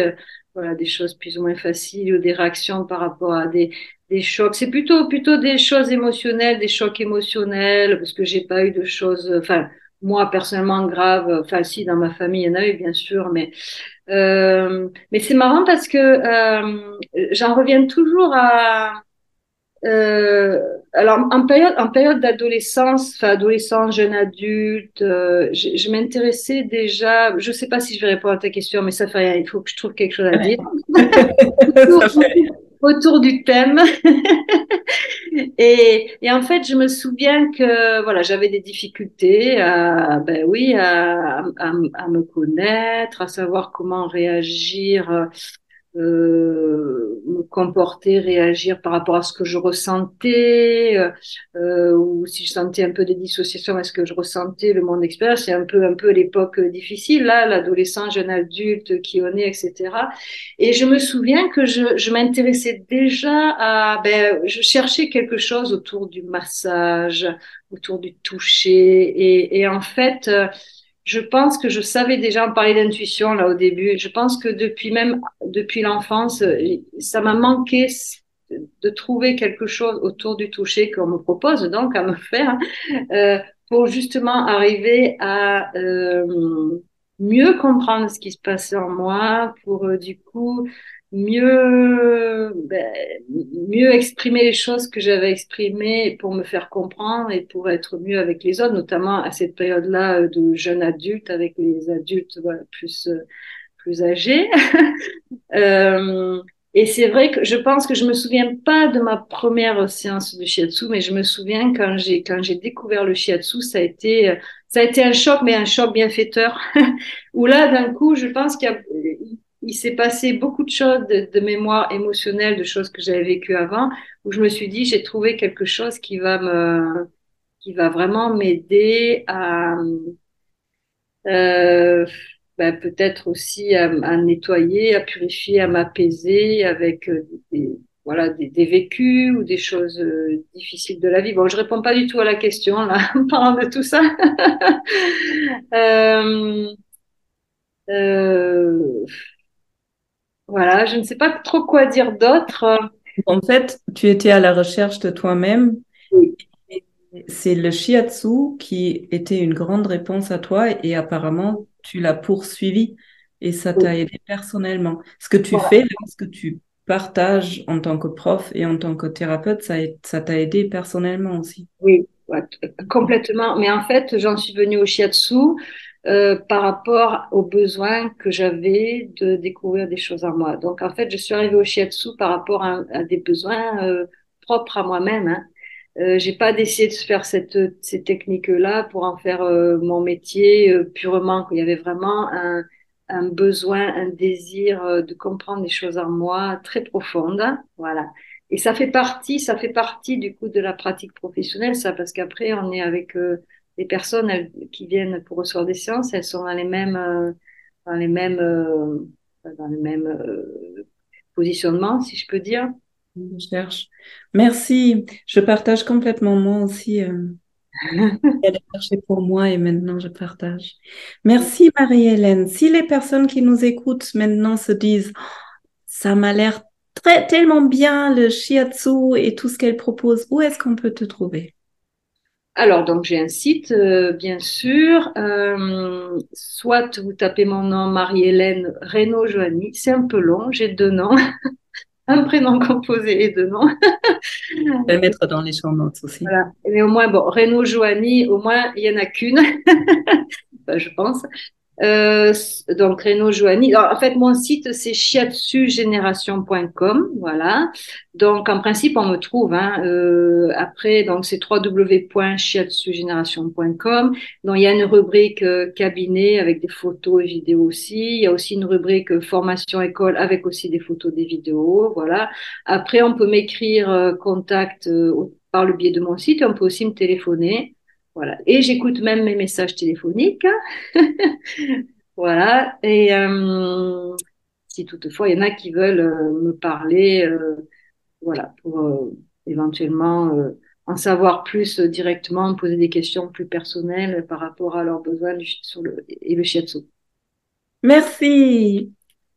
Speaker 2: voilà, des choses plus ou moins faciles ou des réactions par rapport à des, des chocs. C'est plutôt, plutôt des choses émotionnelles, des chocs émotionnels, parce que j'ai pas eu de choses, enfin, moi, personnellement, graves, enfin, si, dans ma famille, il y en a eu, bien sûr, mais, euh, mais c'est marrant parce que euh, j'en reviens toujours à, euh, alors, en période, en période d'adolescence, enfin, adolescence, jeune adulte, euh, je, je m'intéressais déjà, je sais pas si je vais répondre à ta question, mais ça fait rien, il faut que je trouve quelque chose à dire. autour, autour, du thème. et, et, en fait, je me souviens que, voilà, j'avais des difficultés à, ben oui, à, à, à me connaître, à savoir comment réagir euh, me comporter, réagir par rapport à ce que je ressentais, euh, euh, ou si je sentais un peu de dissociation, est-ce que je ressentais le monde extérieur, c'est un peu un peu l'époque difficile là, l'adolescent, jeune adulte qui on est, etc. Et je me souviens que je, je m'intéressais déjà à, ben, je cherchais quelque chose autour du massage, autour du toucher, et, et en fait je pense que je savais déjà en parler d'intuition là au début. Je pense que depuis même depuis l'enfance, ça m'a manqué de trouver quelque chose autour du toucher qu'on me propose donc à me faire euh, pour justement arriver à euh, mieux comprendre ce qui se passe en moi, pour euh, du coup mieux, ben, mieux exprimer les choses que j'avais exprimées pour me faire comprendre et pour être mieux avec les autres, notamment à cette période-là de jeune adulte avec les adultes voilà, plus plus âgés. euh, et c'est vrai que je pense que je me souviens pas de ma première séance de shiatsu, mais je me souviens quand j'ai quand j'ai découvert le shiatsu, ça a été ça a été un choc, mais un choc bienfaiteur. Où là, d'un coup, je pense qu'il il s'est passé beaucoup de choses de, mémoire émotionnelle, de choses que j'avais vécues avant, où je me suis dit j'ai trouvé quelque chose qui va me qui va vraiment m'aider à euh, ben, peut-être aussi à, à, nettoyer, à purifier, à m'apaiser avec euh, des, voilà des, des, vécus ou des choses euh, difficiles de la vie. Bon, je réponds pas du tout à la question là, en parlant de tout ça. euh, euh, voilà, je ne sais pas trop quoi dire d'autre.
Speaker 1: En fait, tu étais à la recherche de toi-même.
Speaker 2: Oui.
Speaker 1: C'est le shiatsu qui était une grande réponse à toi et apparemment tu l'as poursuivi et ça t'a
Speaker 2: Oui.
Speaker 1: aidé personnellement. Ce que tu
Speaker 2: Voilà.
Speaker 1: fais, ce que tu partages en tant que prof et en tant que thérapeute, ça, ça t'a aidé personnellement aussi.
Speaker 2: Oui, complètement. Mais en fait, j'en suis venue au shiatsu euh, par rapport aux besoins que j'avais de découvrir des choses en moi. Donc, en fait, je suis arrivée au shiatsu par rapport à, des besoins euh, propres à moi-même. Hein. Euh, j'ai pas décidé de faire cette, ces techniques-là pour en faire euh, mon métier euh, purement. Il y avait vraiment un, un besoin, un désir euh, de comprendre des choses en moi très profondes. Voilà. Et ça fait partie, ça fait partie du coup de la pratique professionnelle, ça, parce qu'après on est avec les personnes elles, qui viennent pour recevoir des séances, elles sont dans les mêmes, euh, dans les mêmes, euh, dans les mêmes euh, positionnements, si je peux dire.
Speaker 1: Je cherche. Merci. Je partage complètement moi aussi. Euh, elle a cherché pour moi et maintenant je partage. Merci Marie-Hélène. Si les personnes qui nous écoutent maintenant se disent, oh, ça m'a l'air très tellement bien le shiatsu et tout ce qu'elle propose, où est-ce qu'on peut te trouver?
Speaker 2: Alors, donc j'ai un site, euh, bien sûr. Euh, soit vous tapez mon nom, Marie-Hélène Reynaud Joanny. C'est un peu long, j'ai deux noms. un prénom composé et deux noms.
Speaker 1: Je vais mettre dans les champs notes aussi.
Speaker 2: Voilà. Mais au moins, bon, Renaud Joanny, au moins, il y en a qu'une, ben, je pense. Euh, donc, Renaud Joanny. En fait, mon site, c'est shiatsugénération.com. Voilà. Donc, en principe, on me trouve. Hein, euh, après, donc, c'est www.shiatsugénération.com. Donc, il y a une rubrique euh, cabinet avec des photos et vidéos aussi. Il y a aussi une rubrique euh, formation école avec aussi des photos, des vidéos. Voilà. Après, on peut m'écrire contact par le biais de mon site. On peut aussi me téléphoner. Voilà. Et j'écoute même mes messages téléphoniques. voilà. Et euh, si toutefois il y en a qui veulent euh, me parler, euh, voilà, pour éventuellement en savoir plus directement, poser des questions plus personnelles par rapport à leurs besoins sur le, et le shiatsu.
Speaker 1: Merci.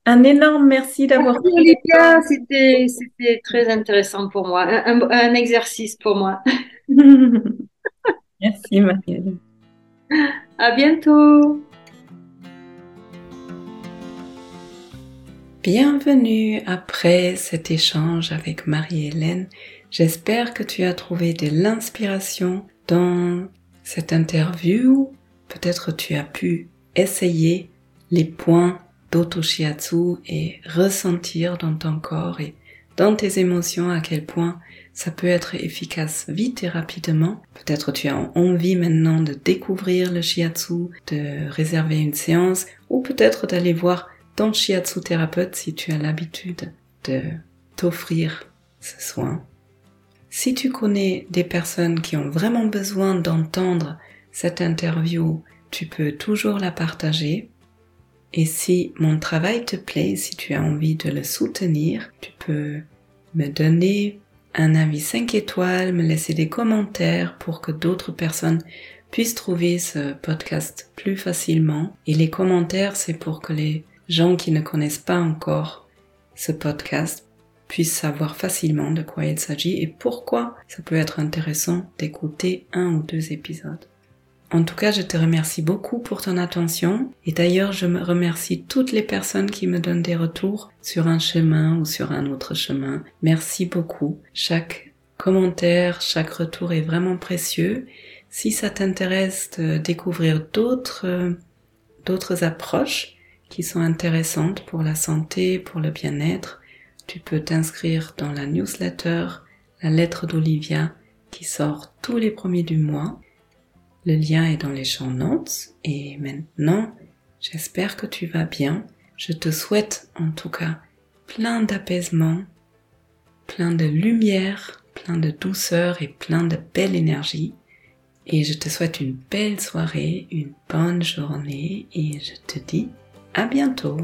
Speaker 1: Un énorme merci d'avoir
Speaker 2: Merci Olivia, c'était c'était très intéressant pour moi, un, un, un exercice pour moi.
Speaker 1: Merci Marie-Hélène.
Speaker 2: À bientôt.
Speaker 1: Bienvenue après cet échange avec Marie-Hélène. J'espère que tu as trouvé de l'inspiration dans cette interview. Peut-être tu as pu essayer les points d'auto-shiatsu et ressentir dans ton corps et dans tes émotions à quel point ça peut être efficace vite et rapidement. Peut-être tu as envie maintenant de découvrir le shiatsu, de réserver une séance ou peut-être d'aller voir ton shiatsu thérapeute si tu as l'habitude de t'offrir ce soin. Si tu connais des personnes qui ont vraiment besoin d'entendre cette interview, tu peux toujours la partager. Et si mon travail te plaît, si tu as envie de le soutenir, tu peux me donner un avis 5 étoiles, me laisser des commentaires pour que d'autres personnes puissent trouver ce podcast plus facilement. Et les commentaires, c'est pour que les gens qui ne connaissent pas encore ce podcast puissent savoir facilement de quoi il s'agit et pourquoi ça peut être intéressant d'écouter un ou deux épisodes. En tout cas, je te remercie beaucoup pour ton attention et d'ailleurs, je me remercie toutes les personnes qui me donnent des retours sur un chemin ou sur un autre chemin. Merci beaucoup. Chaque commentaire, chaque retour est vraiment précieux. Si ça t'intéresse de découvrir d'autres d'autres approches qui sont intéressantes pour la santé, pour le bien-être, tu peux t'inscrire dans la newsletter La lettre d'Olivia qui sort tous les premiers du mois. Le lien est dans les champs notes et maintenant, j'espère que tu vas bien. Je te souhaite en tout cas plein d'apaisement, plein de lumière, plein de douceur et plein de belle énergie. Et je te souhaite une belle soirée, une bonne journée et je te dis à bientôt.